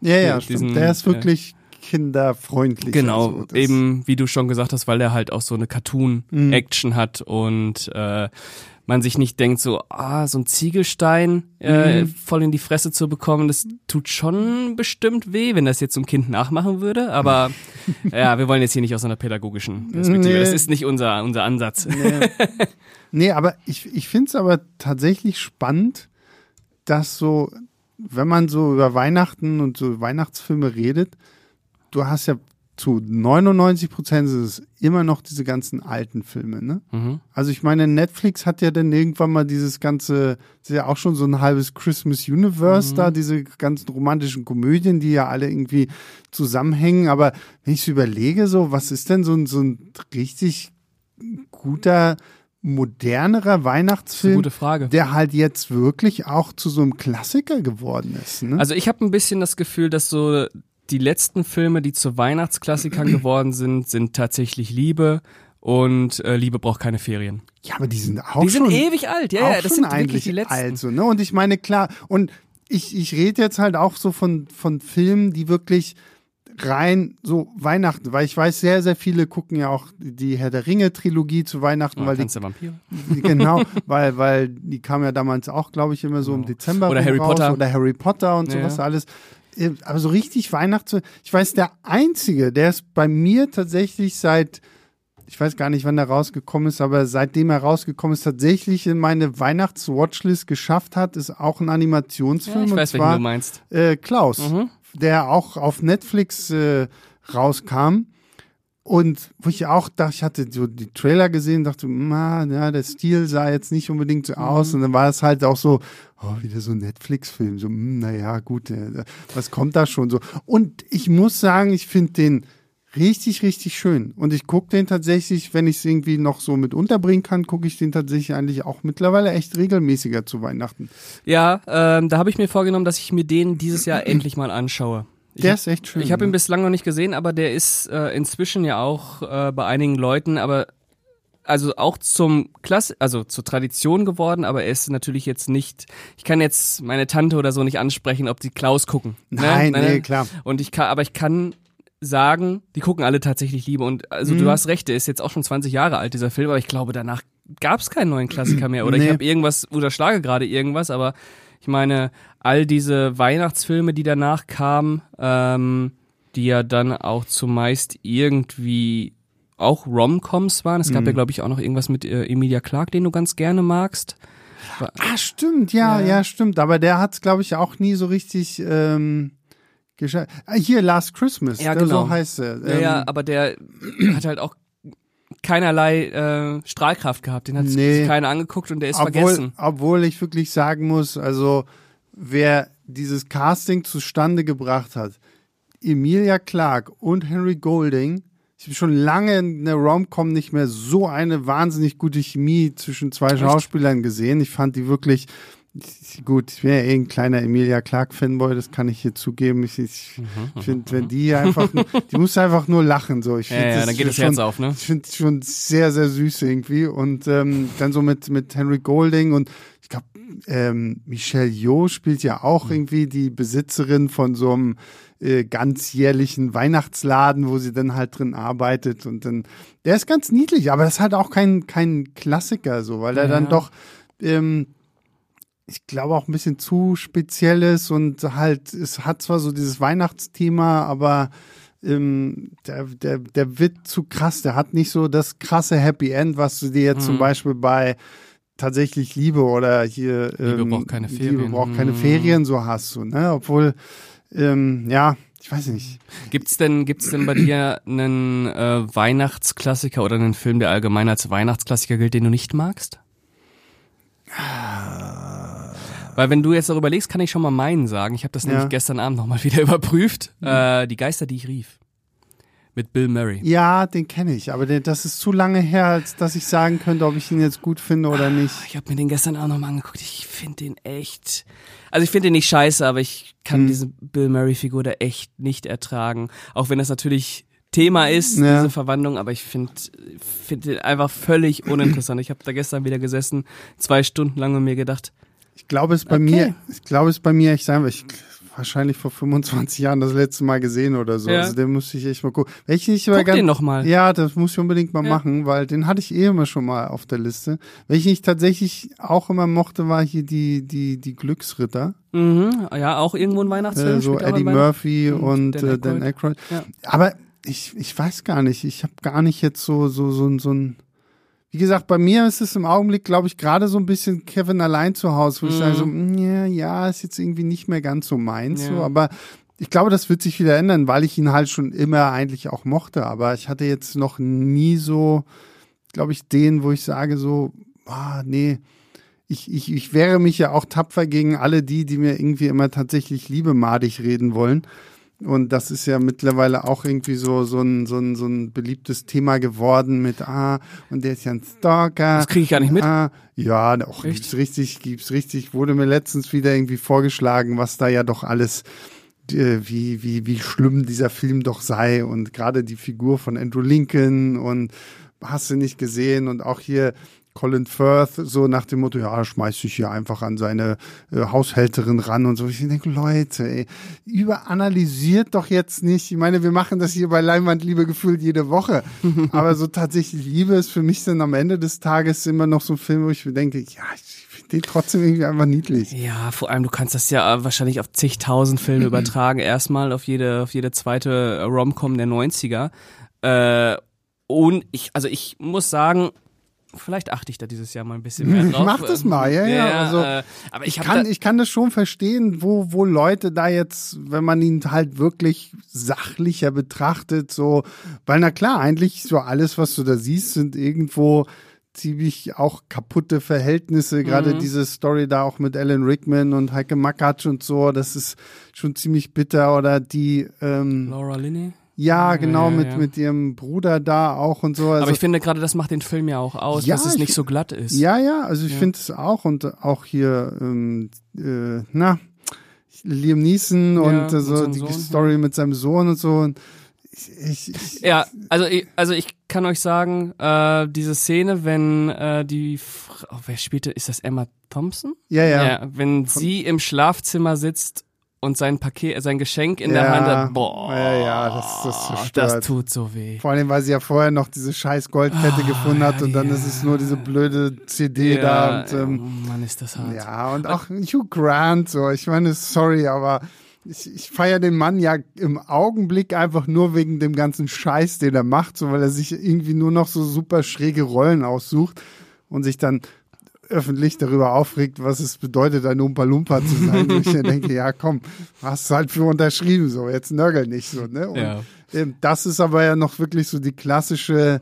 ja, ja, diesen, stimmt. Der ist wirklich kinderfreundlich. Genau, das- eben wie du schon gesagt hast, weil der halt auch so eine Cartoon-Action hat und äh, man sich nicht denkt, so, ah, so ein Ziegelstein äh, voll in die Fresse zu bekommen, das tut schon bestimmt weh, wenn das jetzt so ein Kind nachmachen würde. Aber *laughs* ja, wir wollen jetzt hier nicht aus einer pädagogischen Perspektive. Nee. Das ist nicht unser, unser Ansatz. Nee, nee aber ich, ich finde es aber tatsächlich spannend, dass so, wenn man so über Weihnachten und so Weihnachtsfilme redet, du hast ja zu 99 Prozent ist es immer noch diese ganzen alten Filme, ne? Mhm. Also ich meine, Netflix hat ja dann irgendwann mal dieses ganze, das ist ja auch schon so ein halbes Christmas Universe da, diese ganzen romantischen Komödien, die ja alle irgendwie zusammenhängen. Aber wenn ich so überlege, so, was ist denn so ein, so ein richtig guter, modernerer Weihnachtsfilm, gute Frage. der halt jetzt wirklich auch zu so einem Klassiker geworden ist, ne? Also ich habe ein bisschen das Gefühl, dass so die letzten Filme, die zu Weihnachtsklassikern geworden sind, sind tatsächlich Liebe und äh, Liebe braucht keine Ferien. ja, aber die sind auch Die sind schon ewig alt, ja, ja, das sind eigentlich die letzten. alt so, ne? Und ich meine, klar, und ich, ich rede jetzt halt auch so von, von Filmen, die wirklich rein so Weihnachten, weil ich weiß, sehr, sehr viele gucken ja auch die Herr der Ringe-Trilogie zu Weihnachten, Oh, weil die, der Vampire. *laughs* genau, weil, weil die kam ja damals auch, glaube ich, immer so im Dezember Oder Harry raus, Potter. oder Harry Potter und Ja, sowas alles. Aber so richtig Weihnachts, ich weiß, der einzige, der ist bei mir tatsächlich seit ich weiß gar nicht, wann der rausgekommen ist, aber seitdem er rausgekommen ist, tatsächlich in meine Weihnachts-Watchlist geschafft hat, ist auch ein Animationsfilm. Ja, ich und weiß, welchen zwar du meinst. äh, Klaus, Mhm. der auch auf Netflix äh, rauskam. Und wo ich auch dachte, ich hatte so die Trailer gesehen, dachte, na, ja, der Stil sah jetzt nicht unbedingt so aus. Mhm. Und dann war es halt auch so, oh, wieder so ein Netflix-Film. So, hm, naja, gut, äh, was kommt da schon so? Und ich muss sagen, ich finde den richtig, richtig schön. Und ich gucke den tatsächlich, wenn ich es irgendwie noch so mit unterbringen kann, gucke ich den tatsächlich eigentlich auch mittlerweile echt regelmäßiger zu Weihnachten. Ja, ähm, da habe ich mir vorgenommen, dass ich mir den dieses Jahr endlich mal anschaue. Der hab- ist echt schön. Ich habe ihn ne? bislang noch nicht gesehen, aber der ist äh, inzwischen ja auch äh, bei einigen Leuten, aber also auch zum Klasse, also zur Tradition geworden, aber er ist natürlich jetzt nicht, ich kann jetzt meine Tante oder so nicht ansprechen, ob die Klaus gucken. ne? Nein, nee, klar. Und ich kann, aber ich kann sagen, die gucken alle tatsächlich Liebe und also Mhm. du hast recht, der ist jetzt auch schon 20 Jahre alt, dieser Film, aber ich glaube, danach gab es keinen neuen Klassiker *clears throat* mehr oder Nee. ich habe irgendwas, oder schlage gerade irgendwas, aber ich meine, all diese Weihnachtsfilme, die danach kamen, ähm, die ja dann auch zumeist irgendwie auch Rom-Coms waren. Es gab ja, Mhm. glaube ich, auch noch irgendwas mit äh, Emilia Clarke, den du ganz gerne magst. Ah, stimmt, ja, ja, Ja. stimmt. Aber der hat es, glaube ich, auch nie so richtig ähm, geschafft. Ah, hier, Last Christmas, Ja, genau. so heißt er. Ja, ja, Ähm, aber der hat halt auch keinerlei äh, Strahlkraft gehabt. Den hat Nee. sich keiner angeguckt und der ist obwohl, vergessen. obwohl ich wirklich sagen muss, also wer dieses Casting zustande gebracht hat, Emilia Clarke und Henry Golding, ich habe schon lange in der Rom-Com nicht mehr so eine wahnsinnig gute Chemie zwischen zwei Schauspielern gesehen. Ich fand die wirklich gut. Ich bin ja eh ein kleiner Emilia Clarke-Fanboy, das kann ich hier zugeben. Ich, ich Mhm, finde, wenn die einfach, die muss einfach nur lachen. So, ich Ja, find, ja, das dann geht das schon, Herz auf, ne? ich finde es schon sehr, sehr süß irgendwie. Und ähm, dann so mit, mit Henry Golding und ich glaube, ähm, Michelle Yeoh spielt ja auch irgendwie die Besitzerin von so einem äh, ganzjährlichen Weihnachtsladen, wo sie dann halt drin arbeitet. Und dann, der ist ganz niedlich, aber das ist halt auch kein, kein Klassiker so, weil er dann Ja. doch ähm, ich glaube auch ein bisschen zu speziell ist und halt, es hat zwar so dieses Weihnachtsthema, aber ähm, der, der, der wird zu krass. Der hat nicht so das krasse Happy End, was du dir jetzt mhm. zum Beispiel bei tatsächlich Liebe oder hier Liebe ähm, braucht keine Ferien. Liebe braucht keine mhm. Ferien, so hast du, ne? Obwohl, ähm, ja, ich weiß nicht. Gibt's denn, gibt's denn bei dir einen äh, Weihnachtsklassiker oder einen Film, der allgemein als Weihnachtsklassiker gilt, den du nicht magst? Weil wenn du jetzt darüber legst, kann ich schon mal meinen sagen. Ich habe das ja. nämlich gestern Abend nochmal *laughs* wieder überprüft. Mhm. Äh, die Geister, die ich rief. Mit Bill Murray. Ja, den kenne ich, aber den, das ist zu lange her, als dass ich sagen könnte, ob ich ihn jetzt gut finde oder nicht. Ich habe mir den gestern auch nochmal angeguckt. Ich finde den echt. Also ich finde den nicht scheiße, aber ich kann hm. diese Bill Murray-Figur da echt nicht ertragen. Auch wenn das natürlich Thema ist, ja. diese Verwandlung, aber ich finde find den einfach völlig uninteressant. Ich habe da gestern wieder gesessen, zwei Stunden lang und mir gedacht, ich glaube es bei okay. mir, ich glaube es bei mir, ich sage, ich wahrscheinlich vor 25 Jahren das letzte Mal gesehen oder so. Ja. Also den muss ich echt mal gucken. Welchen ich Guck den noch mal. Ja, das muss ich unbedingt mal ja. machen, weil den hatte ich eh immer schon mal auf der Liste. Welchen ich tatsächlich auch immer mochte, war hier die die die Glücksritter. Mhm. Ja, auch irgendwo ein Weihnachtsfilm. Äh, so Eddie Murphy und, und Dan, äh, Dan Aykroyd. Ja. Aber ich ich weiß gar nicht. Ich habe gar nicht jetzt so so so so ein wie gesagt, bei mir ist es im Augenblick, glaube ich, gerade so ein bisschen Kevin allein zu Hause, wo mhm. ich sage so, mm, ja, ja, ist jetzt irgendwie nicht mehr ganz so meins, ja. so, aber ich glaube, das wird sich wieder ändern, weil ich ihn halt schon immer eigentlich auch mochte, aber ich hatte jetzt noch nie so, glaube ich, den, wo ich sage so, ah, nee, ich, ich, ich wehre mich ja auch tapfer gegen alle die, die mir irgendwie immer tatsächlich liebemadig reden wollen. Und das ist ja mittlerweile auch irgendwie so, so, ein, so, ein, so ein beliebtes Thema geworden mit, ah, und der ist ja ein Stalker. Das kriege ich gar nicht mit. Ah, ja, auch gibt's richtig, gibt's richtig. Wurde mir letztens wieder irgendwie vorgeschlagen, was da ja doch alles, äh, wie, wie, wie schlimm dieser Film doch sei. Und gerade die Figur von Andrew Lincoln und hast du nicht gesehen und auch hier Colin Firth, so nach dem Motto, ja, schmeißt sich hier einfach an seine äh, Haushälterin ran und so. Ich denke, Leute, ey, überanalysiert doch jetzt nicht. Ich meine, wir machen das hier bei Leinwandliebe gefühlt jede Woche. *laughs* Aber so tatsächlich Liebe ist für mich dann am Ende des Tages immer noch so ein Film, wo ich mir denke, ja, ich finde den trotzdem irgendwie einfach niedlich. Ja, vor allem, du kannst das ja wahrscheinlich auf zigtausend Filme *clears throat* übertragen. Erstmal auf jede, auf jede zweite Rom-Com der 90er. Äh, und ich, also ich muss sagen, vielleicht achte ich da dieses Jahr mal ein bisschen mehr *laughs* drauf. Mach das mal, ja, ja. ja also, äh, aber ich, ich kann, ich kann das schon verstehen, wo, wo Leute da jetzt, wenn man ihn halt wirklich sachlicher betrachtet, so, weil na klar, eigentlich so alles, was du da siehst, sind irgendwo ziemlich auch kaputte Verhältnisse. Gerade mhm. diese Story da auch mit Alan Rickman und Heike Makatsch und so, das ist schon ziemlich bitter. Oder die ähm, Laura Linney? Ja, genau, ja, mit, ja. mit ihrem Bruder da auch und so. Also, Aber ich finde gerade, das macht den Film ja auch aus, ja, dass es nicht so glatt ist. Ja, ja, also ich finde es auch und auch hier, ähm, äh, na, Liam Neeson und äh, so die Sohn, Story mit seinem Sohn und so. Und ich, ich, ja, also ich, also ich kann euch sagen, äh, diese Szene, wenn äh, die Frau, oh, wer spielte, ist das Emma Thompson? Ja, ja. ja wenn Von sie im Schlafzimmer sitzt und sein Paket, sein Geschenk in ja, der Hand hat, boah, ja, ja, das, das. Das tut so weh. Vor allem, weil sie ja vorher noch diese scheiß Goldkette oh, gefunden hat ja, und dann ist es nur diese blöde CD da. Und, ähm, oh Mann, ist das hart. Ja, und auch Hugh Grant, so, ich meine, sorry, aber ich, ich feiere den Mann ja im Augenblick einfach nur wegen dem ganzen Scheiß, den er macht, so weil er sich irgendwie nur noch so super schräge Rollen aussucht und sich dann öffentlich darüber aufregt, was es bedeutet, ein Umpa Lumpa zu sein. wo ich denke, ja komm, hast du halt für unterschrieben, so, jetzt nörgel nicht so, ne? Und ja. ähm, das ist aber ja noch wirklich so die klassische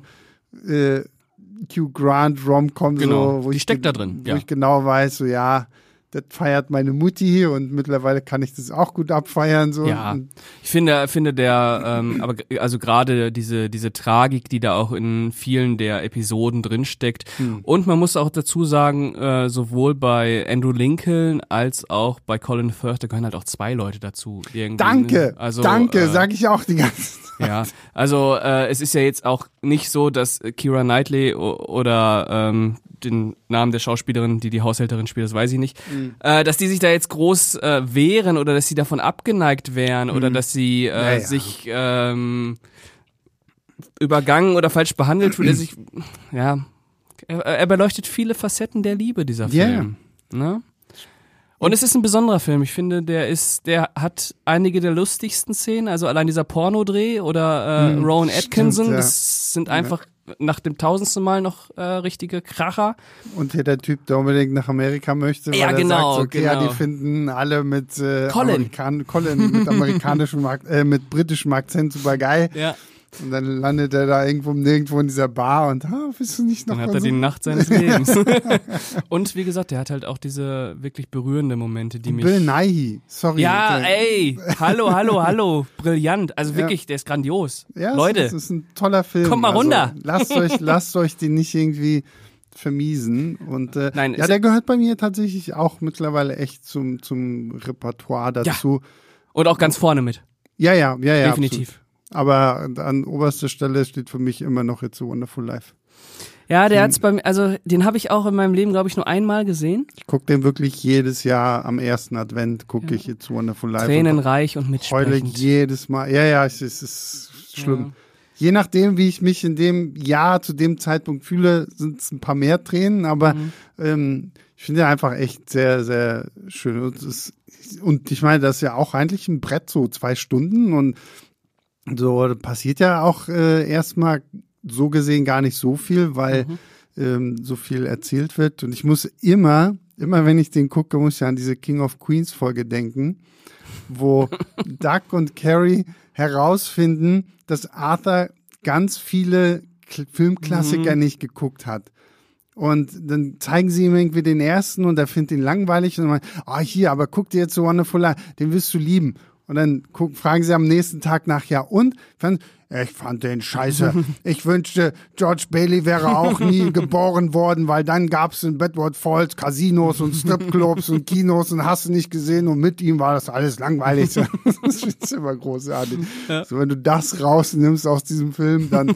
äh, Hugh Grant Rom-Com, genau. so, wo die ich steckt da drin, wo ja. ich genau weiß, so ja, das feiert meine Mutti und mittlerweile kann ich das auch gut abfeiern. So. Ja, ich finde, finde der, ähm, aber also gerade diese diese Tragik, die da auch in vielen der Episoden drinsteckt. Hm. Und man muss auch dazu sagen, äh, sowohl bei Andrew Lincoln als auch bei Colin Firth, da gehören halt auch zwei Leute dazu. Irgendwie, danke, ne? also, danke, äh, sage ich auch die ganze Zeit. Ja, also äh, es ist ja jetzt auch nicht so, dass Kira Knightley oder ähm, den Namen der Schauspielerin, die die Haushälterin spielt, das weiß ich nicht, mhm. äh, dass die sich da jetzt groß äh, wehren oder dass sie davon abgeneigt wären mhm. oder dass sie äh, naja. sich ähm, übergangen oder falsch behandelt fühlt. sich, ja, er, er, beleuchtet viele Facetten der Liebe, dieser Film. Yeah. Ne? Und es ist ein besonderer Film. Ich finde, der ist, der hat einige der lustigsten Szenen. Also allein dieser Pornodreh oder äh, Hm, Rowan stimmt, Atkinson, ja. das sind einfach nach dem tausendsten Mal noch äh, richtige Kracher. Und hier der Typ, der unbedingt nach Amerika möchte, weil Ja, er genau, sagt, okay, ja, genau. die finden alle mit äh, Colin. Amerikan Colin mit amerikanischem äh, mit britischem Akzent super geil. Ja. Und dann landet er da irgendwo nirgendwo in dieser Bar und ah, bist du nicht noch Dann hat er so? die Nacht seines *laughs* Lebens. und wie gesagt, der hat halt auch diese wirklich berührende Momente, die mich. Bill Nighy, sorry. ja, ey, hallo, hallo, hallo, brillant. Also wirklich, der ist grandios. Ja, Leute, es ist, ein toller Film. Kommt mal also, runter. Lasst euch, *laughs* lasst euch den nicht irgendwie vermiesen. Und äh, Nein, ja, der gehört bei mir tatsächlich auch mittlerweile echt zum, zum Repertoire dazu. und auch ganz vorne mit. Ja, ja, ja, ja. Definitiv. Absolut. Aber an oberster Stelle steht für mich immer noch It's a Wonderful Life. Ja, der hat's bei mir, also den habe ich auch in meinem Leben, glaube ich, nur einmal gesehen. Ich gucke den wirklich jedes Jahr am ersten Advent, gucke ich It's a Wonderful Life. Tränenreich und und heule mitsprechend. jedes Mal. Ja, ja, es ist, es ist schlimm. Je nachdem, wie ich mich in dem Jahr zu dem Zeitpunkt fühle, sind es ein paar mehr Tränen, aber Mhm. ähm, ich finde einfach echt sehr, sehr schön. Und, es, und ich meine, das ist ja auch eigentlich ein Brett, so zwei Stunden und so passiert ja auch äh, erstmal so gesehen gar nicht so viel, weil Mhm. ähm, so viel erzählt wird. Und ich muss immer, immer wenn ich den gucke, muss ich an diese King of Queens Folge denken, wo *laughs* Doug und Carrie herausfinden, dass Arthur ganz viele K Filmklassiker nicht geguckt hat. Und dann zeigen sie ihm irgendwie den ersten und er findet ihn langweilig und dann meint, ah hier, aber guck dir jetzt so Wonderful Life, den wirst du lieben. Und dann guck, fragen sie am nächsten Tag nach, ja und? Ich fand den scheiße. *laughs* Ich wünschte, George Bailey wäre auch nie *laughs* geboren worden, weil dann gab's in Bedford Falls Casinos und Stripclubs und Kinos und hast du nicht gesehen und mit ihm war das alles langweilig. *laughs* Das ist immer großartig. So, wenn du das rausnimmst aus diesem Film, dann,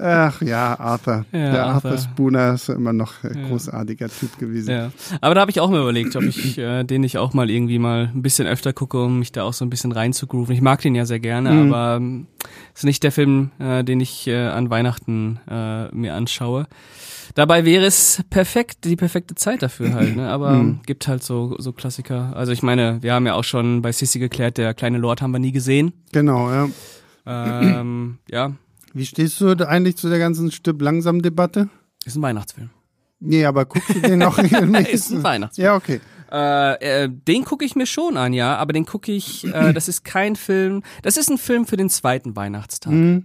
ach ja, Arthur. Ja, Der Arthur, Arthur. Spooner ist immer noch ein großartiger Typ gewesen. Ja. Aber da habe ich auch mal überlegt, ob ich äh, den nicht auch mal irgendwie mal ein bisschen öfter gucke, um mich da auch so ein bisschen reinzugrooven. Ich mag den ja sehr gerne, Mhm. aber ähm, ist nicht der Film, äh, den ich äh, an Weihnachten äh, mir anschaue. Dabei wäre es perfekt, die perfekte Zeit dafür halt, ne? Aber Mhm. gibt halt so, so Klassiker. Also ich meine, wir haben ja auch schon bei Sissy geklärt, der kleine Lord haben wir nie gesehen. Genau, ja. Ähm, *clears throat* ja, Wie stehst du eigentlich zu der ganzen Stück langsam Debatte? ist ein Weihnachtsfilm. Nee, aber guckst du den auch *laughs* regelmäßig? Ist ein Weihnachtsfilm. Ja, okay. Äh, äh, den gucke ich mir schon an, ja, aber den gucke ich, äh, das ist kein Film, das ist ein Film für den zweiten Weihnachtstag. Mhm.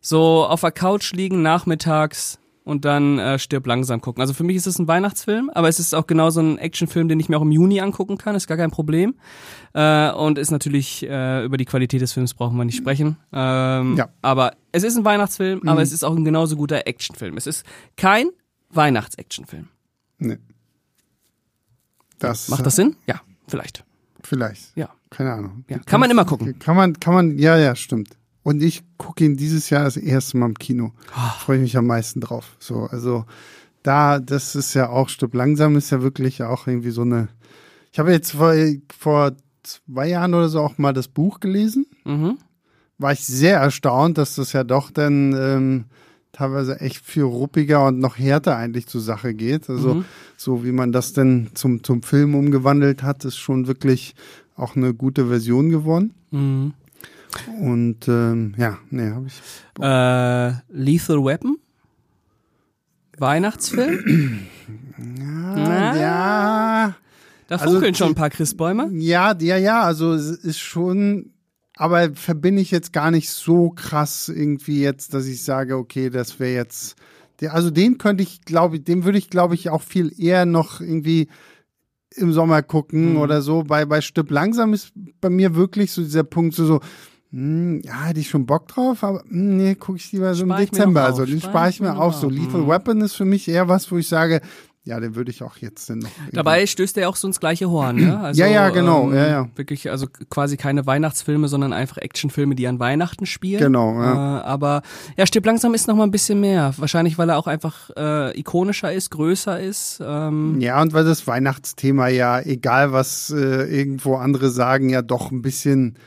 So auf der Couch liegen nachmittags und dann äh, stirb langsam gucken. Also für mich ist es ein Weihnachtsfilm, aber es ist auch genauso ein Actionfilm, den ich mir auch im Juni angucken kann, ist gar kein Problem. Äh, und ist natürlich, äh, über die Qualität des Films brauchen wir nicht sprechen. Ähm, Ja. Aber es ist ein Weihnachtsfilm, aber es ist auch ein genauso guter Actionfilm. Es ist kein Weihnachts-Actionfilm. Nee. Das, Macht das Sinn? Ja, vielleicht. Vielleicht. Ja. Keine Ahnung. Ja, kann man immer gucken. Kann man, kann man, ja, ja, stimmt. Und ich gucke ihn dieses Jahr das erste Mal im Kino. Ah. Freue ich mich am meisten drauf. So, also da, das ist ja auch Stück langsam ist ja wirklich auch irgendwie so eine. Ich habe jetzt vor, vor zwei Jahren oder so auch mal das Buch gelesen. Mhm. War ich sehr erstaunt, dass das ja doch dann ähm, teilweise echt viel ruppiger und noch härter eigentlich zur Sache geht. Also Mhm. so wie man das denn zum, zum Film umgewandelt hat, ist schon wirklich auch eine gute Version geworden. Mhm. Und ähm, ja, nee, habe ich. Äh, Lethal Weapon? Weihnachtsfilm? Ja, ja, Da Also funkeln schon die- ein paar Christbäume. ja, ja, ja, also es ist schon, aber verbinde ich jetzt gar nicht so krass irgendwie jetzt, dass ich sage, okay, das wäre jetzt, also den könnte ich, glaube ich, den würde ich, glaube ich, auch viel eher noch irgendwie im Sommer gucken Mhm. oder so. Bei, bei Stipp langsam ist bei mir wirklich so dieser Punkt so, so hm, ja, hätte ich schon Bock drauf, aber hm, nee, gucke ich lieber so im Dezember. Also den spar spare ich mir auf. noch So auf. Lethal Mhm. Weapon ist für mich eher was, wo ich sage, ja, den würde ich auch jetzt dann noch. Dabei stößt er auch so ins gleiche Horn, ne? Also, Ja, ja, genau, ähm, ja, ja. Wirklich, also quasi keine Weihnachtsfilme, sondern einfach Actionfilme, die an Weihnachten spielen. Genau, ja. Äh, aber ja, Stirb langsam ist noch mal ein bisschen mehr. Wahrscheinlich, weil er auch einfach äh, ikonischer ist, größer ist. Ähm, Ja, und weil das Weihnachtsthema ja, egal was äh, irgendwo andere sagen, ja doch ein bisschen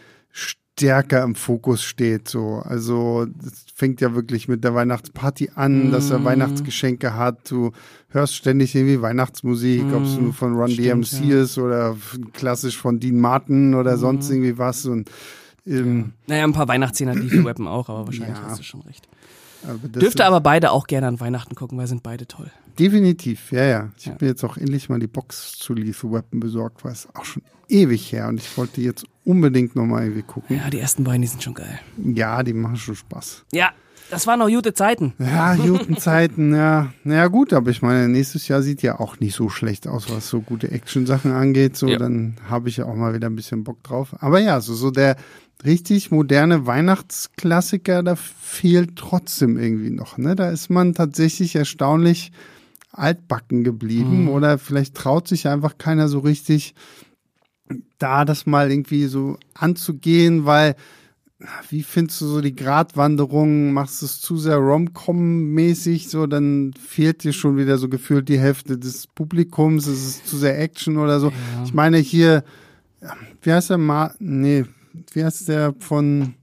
stärker im Fokus steht. So, also das fängt ja wirklich mit der Weihnachtsparty an, mm. dass er mhm. Weihnachtsgeschenke hat. Du hörst ständig irgendwie Weihnachtsmusik, mm. ob es nur von Run Stimmt, DMC ja. ist oder klassisch von Dean Martin oder mm. sonst irgendwie was. Und ähm, naja, ein paar Weihnachtsszenen hat *clears throat* Lethal Weapon auch, aber wahrscheinlich ja. hast du schon recht. Aber Dürfte aber beide auch gerne an Weihnachten gucken, weil sind beide toll. Definitiv, ja, ja. Ich ja. habe mir jetzt auch endlich mal die Box zu Lethal Weapon besorgt, weil es auch schon ewig her und ich wollte jetzt unbedingt nochmal irgendwie gucken. Ja, die ersten beiden, die sind schon geil. Ja, die machen schon Spaß. Ja, das waren noch gute Zeiten. Ja, gute *laughs* Zeiten, ja. Naja, gut, aber ich meine, nächstes Jahr sieht ja auch nicht so schlecht aus, was so gute Action-Sachen angeht. So, ja. dann habe ich ja auch mal wieder ein bisschen Bock drauf. Aber ja, so, so der richtig moderne Weihnachtsklassiker, da fehlt trotzdem irgendwie noch. Ne? Da ist man tatsächlich erstaunlich altbacken geblieben mhm. oder vielleicht traut sich einfach keiner so richtig da das mal irgendwie so anzugehen, weil wie findest du so die Gratwanderung? Machst du es zu sehr Rom-Com-mäßig, so dann fehlt dir schon wieder so gefühlt die Hälfte des Publikums, es ist zu sehr Action oder so. Ja. Ich meine hier, wie heißt der Ma nee, wie heißt der von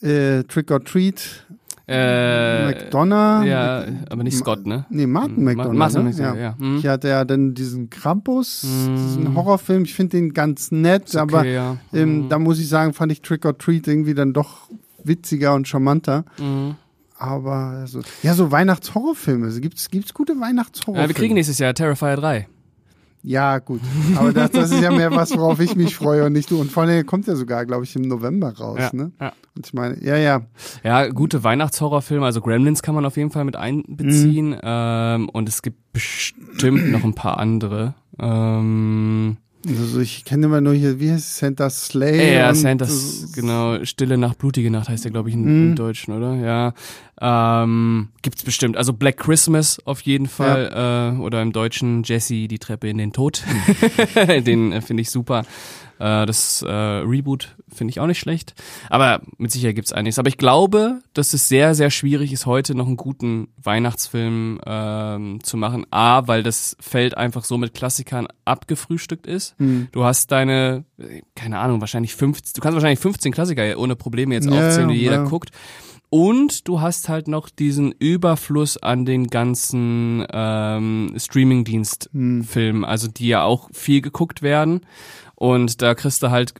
äh, Trick or Treat? Äh, McDonough. Ja, aber nicht Scott, ne? Nee, Martin mhm. McDonough. Martin, ne? ja. ja. Mhm. Ich hatte ja dann diesen Krampus, mhm. diesen Horrorfilm. Ich finde den ganz nett, okay, aber ja. ähm, mhm. da muss ich sagen, fand ich Trick or Treat irgendwie dann doch witziger und charmanter. Mhm. Aber so, ja, so Weihnachtshorrorfilme. Gibt es gute Weihnachtshorrorfilme? Ja, wir kriegen nächstes Jahr Terrifier 3. Ja, gut. Aber das, das ist ja mehr was, worauf ich mich freue und nicht du. Und vor allem kommt ja sogar, glaube ich, im November raus. Ja, ne? ja. Und ich meine, ja, ja. Ja, gute Weihnachtshorrorfilme. Also Gremlins kann man auf jeden Fall mit einbeziehen. Mhm. Ähm, und es gibt bestimmt noch ein paar andere. Ähm, also ich kenne immer nur hier, wie heißt es, Santa Slay? Ja, Santa, genau, Stille Nacht, Blutige Nacht heißt der, glaube ich, in, im mhm. Deutschen, oder? Ja. Ähm, gibt's bestimmt. Also Black Christmas auf jeden Fall. Ja. Äh, oder im Deutschen Jesse, die Treppe in den Tod. *laughs* den äh, finde ich super. Äh, das äh, Reboot finde ich auch nicht schlecht. Aber mit Sicherheit gibt's einiges. Aber ich glaube, dass es sehr, sehr schwierig ist, heute noch einen guten Weihnachtsfilm ähm, zu machen. A, weil das Feld einfach so mit Klassikern abgefrühstückt ist. Mhm. Du hast deine, keine Ahnung, wahrscheinlich 15, du kannst wahrscheinlich 15 Klassiker ohne Probleme jetzt ja, aufzählen, die jeder ja. guckt. Und du hast halt noch diesen Überfluss an den ganzen ähm, Streaming-Dienst-Filmen, hm. also die ja auch viel geguckt werden. Und da kriegst du halt,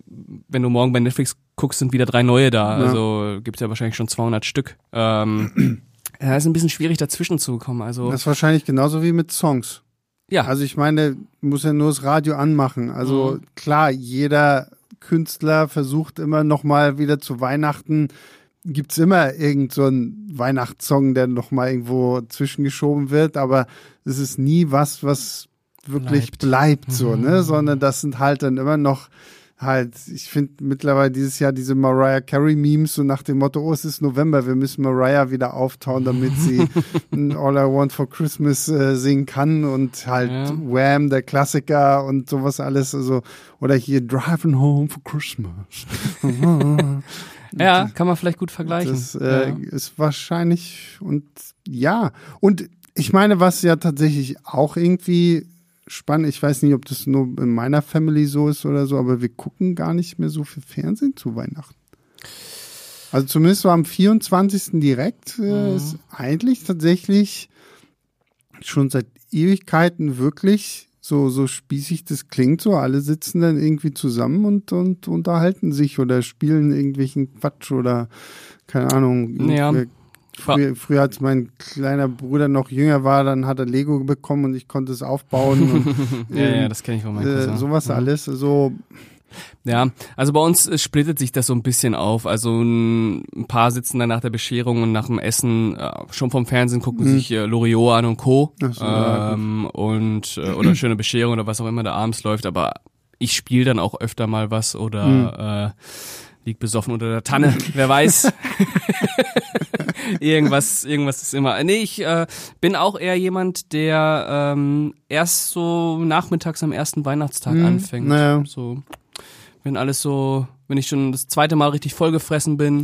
wenn du morgen bei Netflix guckst, sind wieder drei neue da. Ja. Also gibt's ja wahrscheinlich schon 200 Stück. Ähm, *clears throat* ja, ist ein bisschen schwierig dazwischen zu kommen. Also das ist wahrscheinlich genauso wie mit Songs. Ja. Also ich meine, muss ja nur das Radio anmachen. Also mhm. klar, jeder Künstler versucht immer noch mal wieder zu Weihnachten gibt's immer irgend so einen Weihnachtssong, der noch mal irgendwo zwischengeschoben wird, aber es ist nie was, was wirklich bleibt, bleibt so, ne? Mhm. Sondern das sind halt dann immer noch halt, ich finde mittlerweile dieses Jahr diese Mariah Carey Memes so nach dem Motto, oh, es ist November, wir müssen Mariah wieder auftauen, damit sie *laughs* All I Want for Christmas äh, singen kann und halt ja. Wham, der Klassiker und sowas alles, also, oder hier Driving Home for Christmas. *laughs* ja, kann man vielleicht gut vergleichen. Das äh, ja. ist wahrscheinlich und ja, und ich meine, was ja tatsächlich auch irgendwie spannend. Ich weiß nicht, ob das nur in meiner Family so ist oder so, aber wir gucken gar nicht mehr so viel Fernsehen zu Weihnachten. Also zumindest so am 24. direkt äh, mhm. ist eigentlich tatsächlich schon seit Ewigkeiten wirklich so, so spießig das klingt so. Alle sitzen dann irgendwie zusammen und, und unterhalten sich oder spielen irgendwelchen Quatsch oder keine Ahnung. Ja. Früher, früher, als mein kleiner Bruder noch jünger war, dann hat er Lego bekommen und ich konnte es aufbauen. Und, *laughs* ja, ähm, ja, das kenne ich von meinem äh, Sowas mhm. alles. So. Ja, also bei uns splittet sich das so ein bisschen auf. Also ein paar sitzen dann nach der Bescherung und nach dem Essen äh, schon vom Fernsehen, gucken mhm. sich äh, Loriot an und Co. So, ähm, ja, und äh, oder *clears throat* schöne Bescherung oder was auch immer da abends läuft. Aber ich spiele dann auch öfter mal was oder mhm. äh, liegt besoffen unter der Tanne, *laughs* wer weiß. *laughs* irgendwas, irgendwas ist immer. Nee, ich äh, bin auch eher jemand, der ähm, erst so nachmittags am ersten Weihnachtstag mhm, anfängt. Naja. So, wenn alles so, wenn ich schon das zweite Mal richtig vollgefressen bin.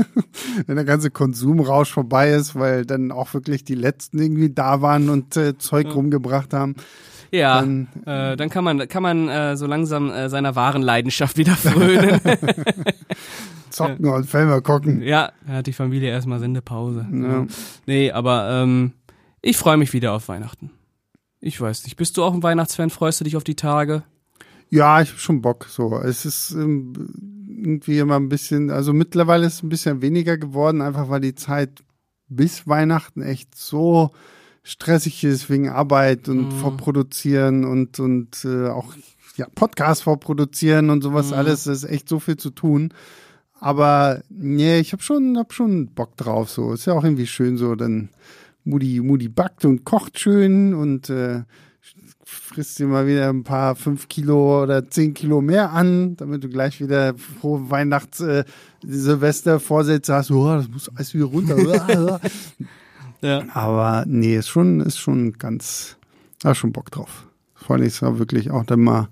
*laughs* wenn der ganze Konsumrausch vorbei ist, weil dann auch wirklich die letzten irgendwie da waren und äh, Zeug ja. rumgebracht haben. Ja, dann, äh, dann kann man, kann man äh, so langsam äh, seiner wahren Leidenschaft wieder frönen. *laughs* *laughs* zocken und Filme gucken. Ja, da hat die Familie erstmal Sendepause. Ja. Nee, aber ähm, ich freue mich wieder auf Weihnachten. Ich weiß nicht. Bist du auch ein Weihnachtsfan? Freust du dich auf die Tage? Ja, ich hab schon Bock. So, es ist ähm, irgendwie immer ein bisschen, also mittlerweile ist es ein bisschen weniger geworden, einfach weil die Zeit bis Weihnachten echt so stressig ist wegen Arbeit und Mhm. vorproduzieren und und äh, auch ja Podcast vorproduzieren und sowas Mhm. alles. Das ist echt so viel zu tun. Aber nee, ich hab schon, hab schon Bock drauf. So ist ja auch irgendwie schön so. Dann Mutti, Mutti backt und kocht schön und äh, frisst dir mal wieder ein paar fünf Kilo oder zehn Kilo mehr an, damit du gleich wieder frohe Weihnachts äh, Silvester Vorsätze hast. Oh, das muss alles wieder runter. *laughs* *laughs* Ja. Aber nee, ist schon, ist schon ganz, da schon Bock drauf. Vor allem ist ja wirklich auch dann mal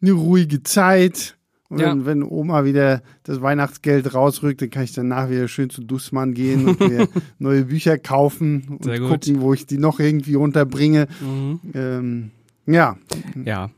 eine ruhige Zeit. Und Ja. wenn, wenn Oma wieder das Weihnachtsgeld rausrückt, dann kann ich danach wieder schön zu Dussmann gehen und mir *laughs* neue Bücher kaufen und gucken, wo ich die noch irgendwie unterbringe. Mhm. Ähm, ja, Ja.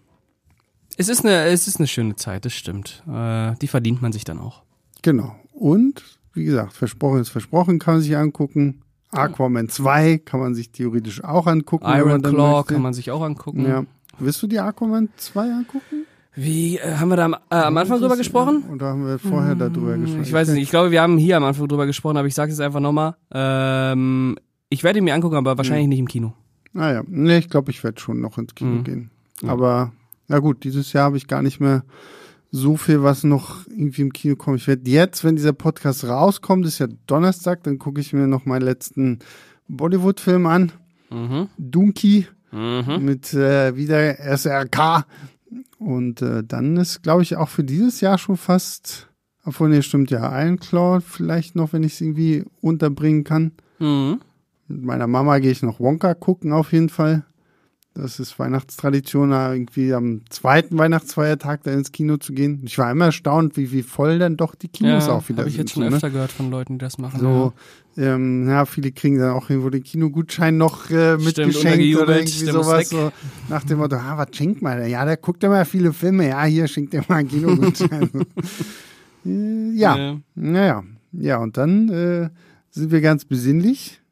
Es ist eine, es ist eine schöne Zeit, das stimmt. Äh, die verdient man sich dann auch. genau. Und wie gesagt, versprochen ist versprochen, kann man sich angucken. Aquaman 2 kann man sich theoretisch auch angucken. Iron Claw kann man sich auch angucken. Ja. Willst du die Aquaman 2 angucken? Wie, äh, haben wir da am, äh, am Anfang drüber gesprochen? Oder haben wir vorher darüber gesprochen? Ich weiß nicht. Ich glaube, wir haben hier am Anfang drüber gesprochen, aber ich sage es einfach nochmal. Ähm, ich werde ihn mir angucken, aber wahrscheinlich nicht im Kino. Naja, nee, ich glaube, ich werde schon noch ins Kino Mhm. gehen. Aber, na gut, dieses Jahr habe ich gar nicht mehr so viel, was noch irgendwie im Kino kommt. Ich werde jetzt, wenn dieser Podcast rauskommt, ist ja Donnerstag, dann gucke ich mir noch meinen letzten Bollywood-Film an. Mhm. Dunki Mhm. mit äh, wieder SRK. Und äh, dann ist, glaube ich, auch für dieses Jahr schon fast, obwohl, nee, stimmt ja, Claw vielleicht noch, wenn ich es irgendwie unterbringen kann. Mhm. Mit meiner Mama gehe ich noch Wonka gucken auf jeden Fall. Das ist Weihnachtstradition, da irgendwie am zweiten Weihnachtsfeiertag da ins Kino zu gehen. Ich war immer erstaunt, wie, wie voll dann doch die Kinos Ja, auch wieder habe ich sind. jetzt schon ne? öfter gehört von Leuten, die das machen. So, ähm, ja, viele kriegen dann auch irgendwo den Kinogutschein noch äh, mitgeschenkt oder irgendwie sowas. So, nach dem Motto, ah, was schenkt man denn? Ja, der guckt immer viele Filme. Ja, hier schenkt er mal einen Kinogutschein. *laughs* äh, ja, Ja. naja. Ja, und dann äh, sind wir ganz besinnlich.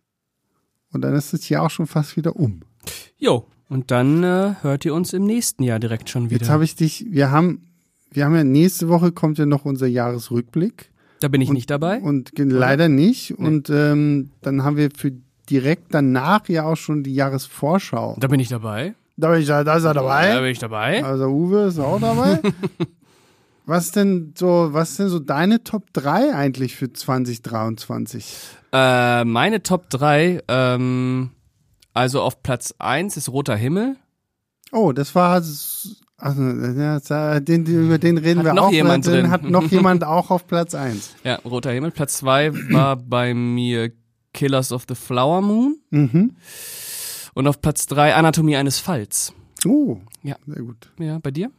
Und dann ist das Jahr auch schon fast wieder um. Jo, und dann äh, hört ihr uns im nächsten Jahr direkt schon wieder. Jetzt habe ich dich, wir haben, wir haben ja nächste Woche kommt ja noch unser Jahresrückblick. da bin ich und- nicht dabei. Und leider nicht. Und ähm, dann haben wir für direkt danach ja auch schon die Jahresvorschau. Da bin ich dabei. Da, bin ich, da ist er Da dabei. bin ich dabei. Also Uwe ist auch dabei. *laughs* was denn so, was denn so deine Top 3 eigentlich für 2023? Äh, meine Top 3, ähm, also auf Platz 1 ist Roter Himmel. Oh, das war also, den, über den reden Hat wir noch auch. jemand drin. hat noch jemand auch auf Platz 1. *laughs* Ja, Roter Himmel. Platz 2 war bei mir Killers of the Flower Moon. Mhm. Und auf Platz 3 Anatomie eines Falls. Oh, Ja. sehr gut. Ja, bei dir?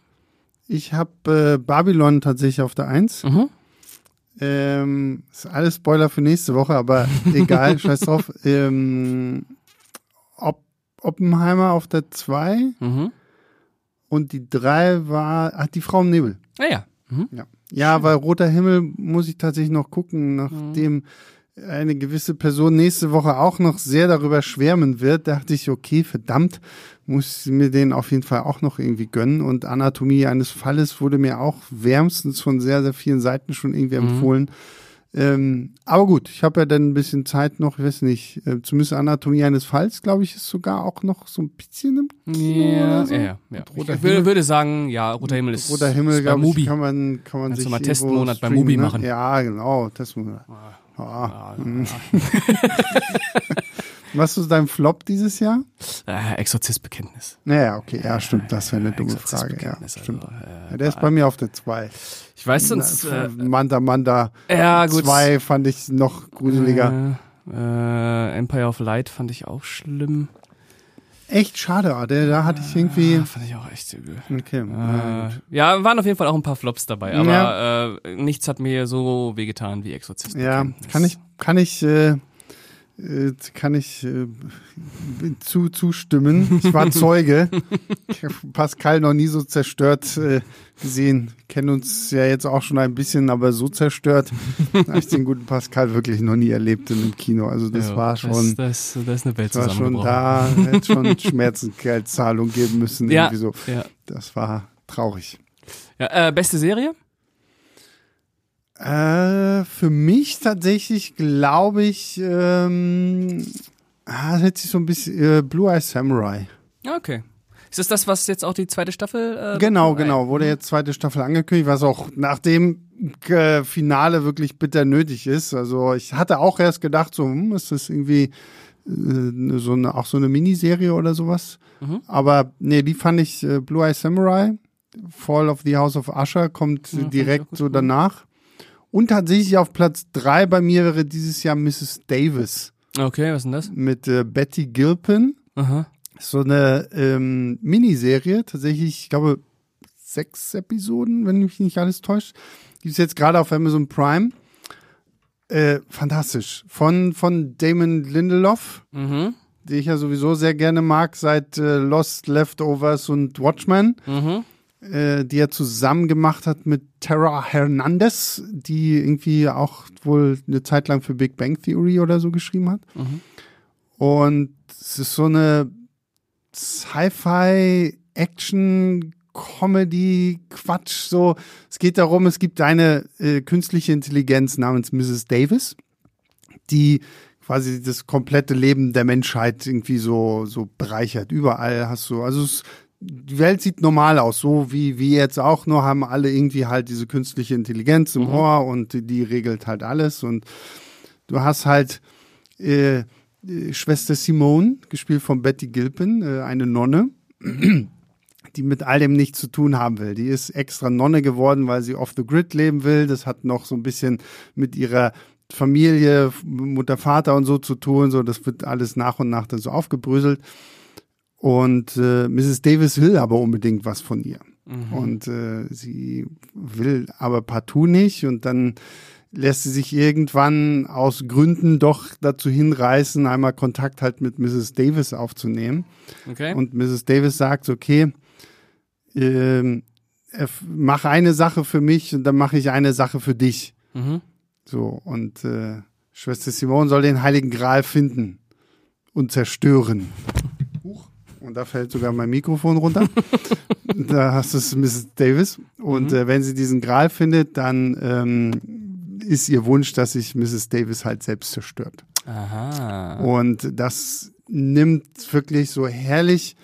Ich habe äh, Babylon tatsächlich auf der 1. Mhm. Ähm, ist alles Spoiler für nächste Woche, aber *laughs* egal, scheiß drauf. Ähm, Oppenheimer auf der 2 Mhm. und die 3 war, ach, die Frau im Nebel. Ah ja. Mhm. Ja, ja weil Roter Himmel muss ich tatsächlich noch gucken, nachdem eine gewisse Person nächste Woche auch noch sehr darüber schwärmen wird, dachte ich, okay, verdammt, muss ich mir den auf jeden Fall auch noch irgendwie gönnen. Und Anatomie eines Falles wurde mir auch wärmstens von sehr, sehr vielen Seiten schon irgendwie empfohlen. Ähm, aber gut, ich habe ja dann ein bisschen Zeit noch, ich weiß nicht, äh, zumindest Anatomie eines Falls, glaube ich, ist sogar auch noch so ein bisschen im Kino Ja, so. ja, ja. ja. Ich würde, Himmel- würde sagen, ja, Roter Himmel ist, Roter Himmel, ist bei glaube ich, Mubi. kann man, kann man Kannst sich mal Testmonat bei Mubi ne? machen. Ja, genau, Testmonat. Ja. Ah, *laughs* *laughs* Was ist dein Flop dieses Jahr? Äh, Exorzistbekenntnis. Naja, okay, ja, stimmt, das wäre eine dumme Frage. Ja, Exorzistbekenntnis, stimmt. also, äh, Ja, der ist bei mir auf der 2. Ich weiß sonst. Äh, Manta Manta ja, gut. 2 fand ich noch gruseliger. Äh, äh, Empire of Light fand ich auch schlimm. Echt schade, der, da hatte ich irgendwie. Ah, fand ich auch echt übel. Okay, Äh, ja, waren auf jeden Fall auch ein paar Flops dabei, aber Ja. äh, nichts hat mir so wehgetan wie Exorzist. ja, kann ich, kann ich, äh, Äh, kann ich äh, zu, zustimmen. Ich war Zeuge. Ich habe Pascal noch nie so zerstört äh, gesehen. Kennen uns ja jetzt auch schon ein bisschen, aber so zerstört *laughs* habe ich den guten Pascal wirklich noch nie erlebt in einem Kino. Also das Ja, war schon, Das, das, das ist eine Welt war schon da, hätte schon *laughs* Schmerzensgeldzahlung geben müssen. Ja, Irgendwie so. ja. Das war traurig. ja äh, beste Serie? Äh, für mich tatsächlich glaube ich, ähm, ah, das hätte sich so ein bisschen äh, Blue Eye Samurai. Okay. Ist das das, was jetzt auch die zweite Staffel? Äh, Genau, genau. Wurde jetzt zweite Staffel angekündigt, was auch nach dem äh, Finale wirklich bitter nötig ist. Also ich hatte auch erst gedacht, so, hm, ist das irgendwie äh, so eine, auch so eine Miniserie oder sowas. Mhm. Aber nee, die fand ich äh, Blue Eye Samurai. Fall of the House of Usher kommt Ja, ich direkt so danach. Und tatsächlich auf Platz drei bei mir wäre dieses Jahr Mrs. Davis Okay, was ist denn das? mit äh, Betty Gilpin Aha. so eine ähm, Miniserie, tatsächlich, ich glaube, sechs Episoden, wenn mich nicht alles täuscht. Gibt es jetzt gerade auf Amazon Prime. Äh, fantastisch. Von, von Damon Lindelof, Mhm. den ich ja sowieso sehr gerne mag, seit äh, Lost, Leftovers und Watchmen, Mhm. Äh, die er zusammen gemacht hat mit Tara Hernandez, die irgendwie auch wohl eine Zeit lang für Big Bang Theory oder so geschrieben hat. Mhm. Und es ist so eine Sci-Fi, Action, Comedy, Quatsch, so. Es geht darum, es gibt eine äh, künstliche Intelligenz namens Mrs. Davis, die quasi das komplette Leben der Menschheit irgendwie so, so bereichert. Überall hast du, also es, die Welt sieht normal aus, so wie wir jetzt auch, nur haben alle irgendwie halt diese künstliche Intelligenz im Ohr und die, die regelt halt alles und du hast halt äh, äh, Schwester Simone, gespielt von Betty Gilpin, äh, eine Nonne, die mit all dem nichts zu tun haben will. Die ist extra Nonne geworden, weil sie off the grid leben will. Das hat noch so ein bisschen mit ihrer Familie, Mutter, Vater und so zu tun. So, das wird alles nach und nach dann so aufgebröselt. Und äh, Mrs. Davis will aber unbedingt was von ihr. Und äh, sie will aber partout nicht. Und dann lässt sie sich irgendwann aus Gründen doch dazu hinreißen, einmal Kontakt halt mit Mrs. Davis aufzunehmen. Okay. Und Mrs. Davis sagt, okay, erf- mach eine Sache für mich und dann mache ich eine Sache für dich. mhm. So, und äh, Schwester Simone soll den Heiligen Gral finden und zerstören. Und da fällt sogar mein Mikrofon runter. *laughs* da hast du es Mrs. Davis. Und äh, wenn sie diesen Gral findet, dann ähm, ist ihr Wunsch, dass sich Mrs. Davis halt selbst zerstört. Aha. Und das nimmt wirklich so herrlich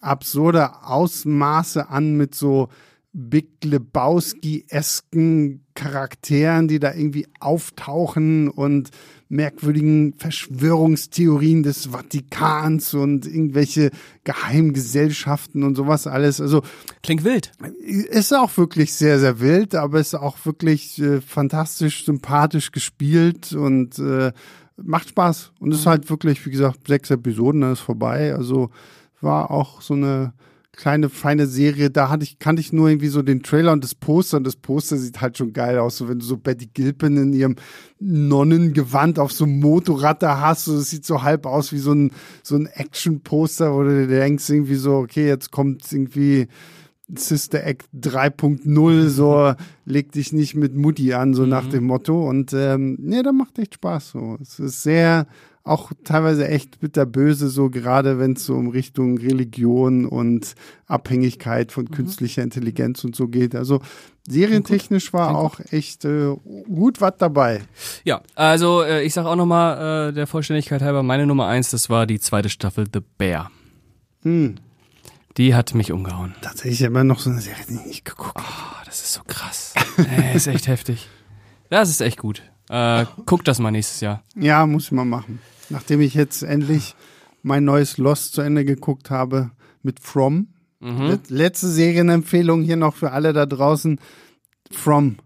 absurde Ausmaße an mit so Big Lebowski-esken Charakteren, die da irgendwie auftauchen und merkwürdigen Verschwörungstheorien des Vatikans und irgendwelche Geheimgesellschaften und sowas alles. Also Klingt wild. ist auch wirklich sehr, sehr wild, aber ist auch wirklich äh, fantastisch, sympathisch gespielt und äh, macht Spaß. Und ist halt wirklich, wie gesagt, sechs Episoden, dann ist vorbei. Also war auch so eine kleine, feine Serie. Da hatte ich, kannte ich nur irgendwie so den Trailer und das Poster. Und das Poster sieht halt schon geil aus. So wenn du so Betty Gilpin in ihrem Nonnengewand auf so einem Motorrad da hast. So, das sieht so halb aus wie so ein, so ein Action-Poster, wo du dir denkst irgendwie so, okay, jetzt kommt irgendwie Sister Act 3.0, so *laughs* leg dich nicht mit Mutti an, so nach dem Motto. Und ähm, nee, da macht echt Spaß. So. Es ist sehr, auch teilweise echt bitterböse, so gerade wenn es so um Richtung Religion und Abhängigkeit von künstlicher Intelligenz und so geht. Also serientechnisch war auch echt äh, gut was dabei. Ja, also äh, ich sag auch nochmal äh, der Vollständigkeit halber, meine Nummer eins, das war die zweite Staffel The Bear. Hm. Die hat mich umgehauen. Tatsächlich immer noch so eine Serie, die ich nicht geguckt habe. Oh, das ist so krass. äh, ist echt *laughs* heftig. Das ist echt gut. Äh, guck das mal nächstes Jahr. Ja, muss ich mal machen. Nachdem ich jetzt endlich mein neues Lost zu Ende geguckt habe mit From. Let- Letzte Serienempfehlung hier noch für alle da draußen. From.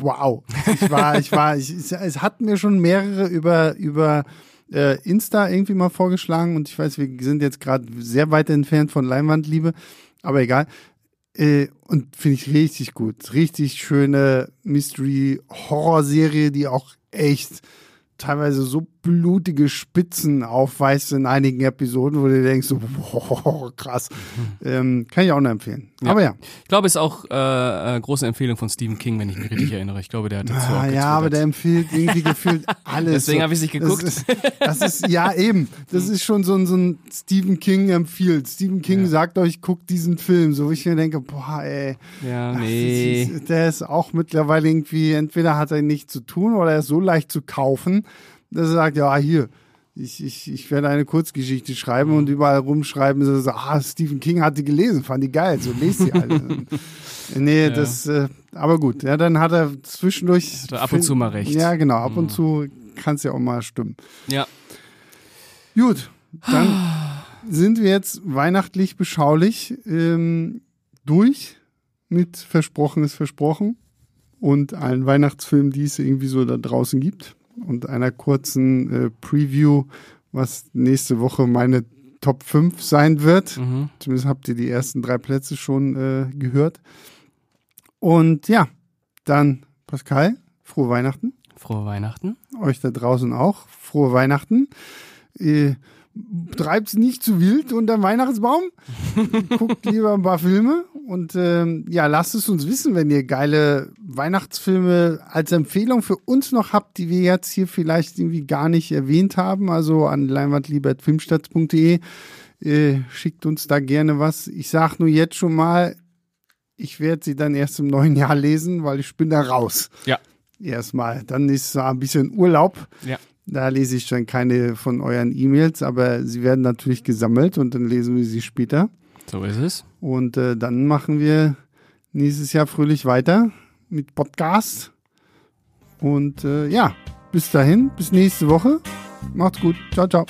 Wow. Ich war, ich war, ich, es- es hat mir schon mehrere über, über äh, Insta irgendwie mal vorgeschlagen und ich weiß, wir sind jetzt gerade sehr weit entfernt von Leinwandliebe, aber egal. Äh, und finde ich richtig gut. Richtig schöne Mystery-Horror-Serie, die auch echt teilweise so blutige Spitzen aufweist in einigen Episoden, wo du denkst, so, boah, krass. *laughs* Ähm, kann ich auch nur empfehlen. Ja. Aber ja. Ich glaube, es ist auch äh, äh, große Empfehlung von Stephen King, wenn ich mich richtig erinnere. Ich glaube, der hat dazu auch Ah, ja, aber der empfiehlt irgendwie gefühlt *laughs* alles. Deswegen so. habe ich nicht geguckt. Das ist, das ist, ja eben, das ist schon so ein, so ein Stephen King empfiehlt. Stephen King Ja. sagt euch, guckt diesen Film. So, wo ich mir denke, boah, ey. Ja, nee. ist- Der ist auch mittlerweile irgendwie, entweder hat er nichts zu tun oder er ist so leicht zu kaufen, dass er sagt, ja, hier, ich, ich, ich werde eine Kurzgeschichte schreiben und überall rumschreiben, so, so, ah, Stephen King hat die gelesen, fand die geil, so lest die alle. *laughs* nee, Ja. das, äh, aber gut, ja, dann hat er zwischendurch. Hat er ab und zu mal recht. Ja, genau, ab und zu kann es ja auch mal stimmen. Ja. Gut, dann *sighs* sind wir jetzt weihnachtlich beschaulich ähm, durch mit Versprochen ist versprochen und allen Weihnachtsfilmen, die es irgendwie so da draußen gibt und einer kurzen äh, Preview, was nächste Woche meine Top 5 sein wird. Mhm. Zumindest habt ihr die ersten drei Plätze schon äh, gehört. Und ja, dann Pascal, frohe Weihnachten Frohe Weihnachten. euch da draußen auch. Frohe Weihnachten. Äh, treibt's nicht zu wild unter Weihnachtsbaum. *laughs* Guckt lieber ein paar Filme. Und ähm, ja, lasst es uns wissen, wenn ihr geile Weihnachtsfilme als Empfehlung für uns noch habt, die wir jetzt hier vielleicht irgendwie gar nicht erwähnt haben. Also an leinwandliebertfilmstarts.de. Äh, schickt uns da gerne was. Ich sag nur jetzt schon mal, ich werde sie dann erst im neuen Jahr lesen, weil ich bin da raus Ja. erstmal. Dann ist so ein bisschen Urlaub. Ja. Da lese ich dann keine von euren E-Mails, aber sie werden natürlich gesammelt und dann lesen wir sie später. So ist es. Und äh, dann machen wir nächstes Jahr fröhlich weiter mit Podcast. Und äh, ja, bis dahin, bis nächste Woche. Macht's gut. Ciao, ciao.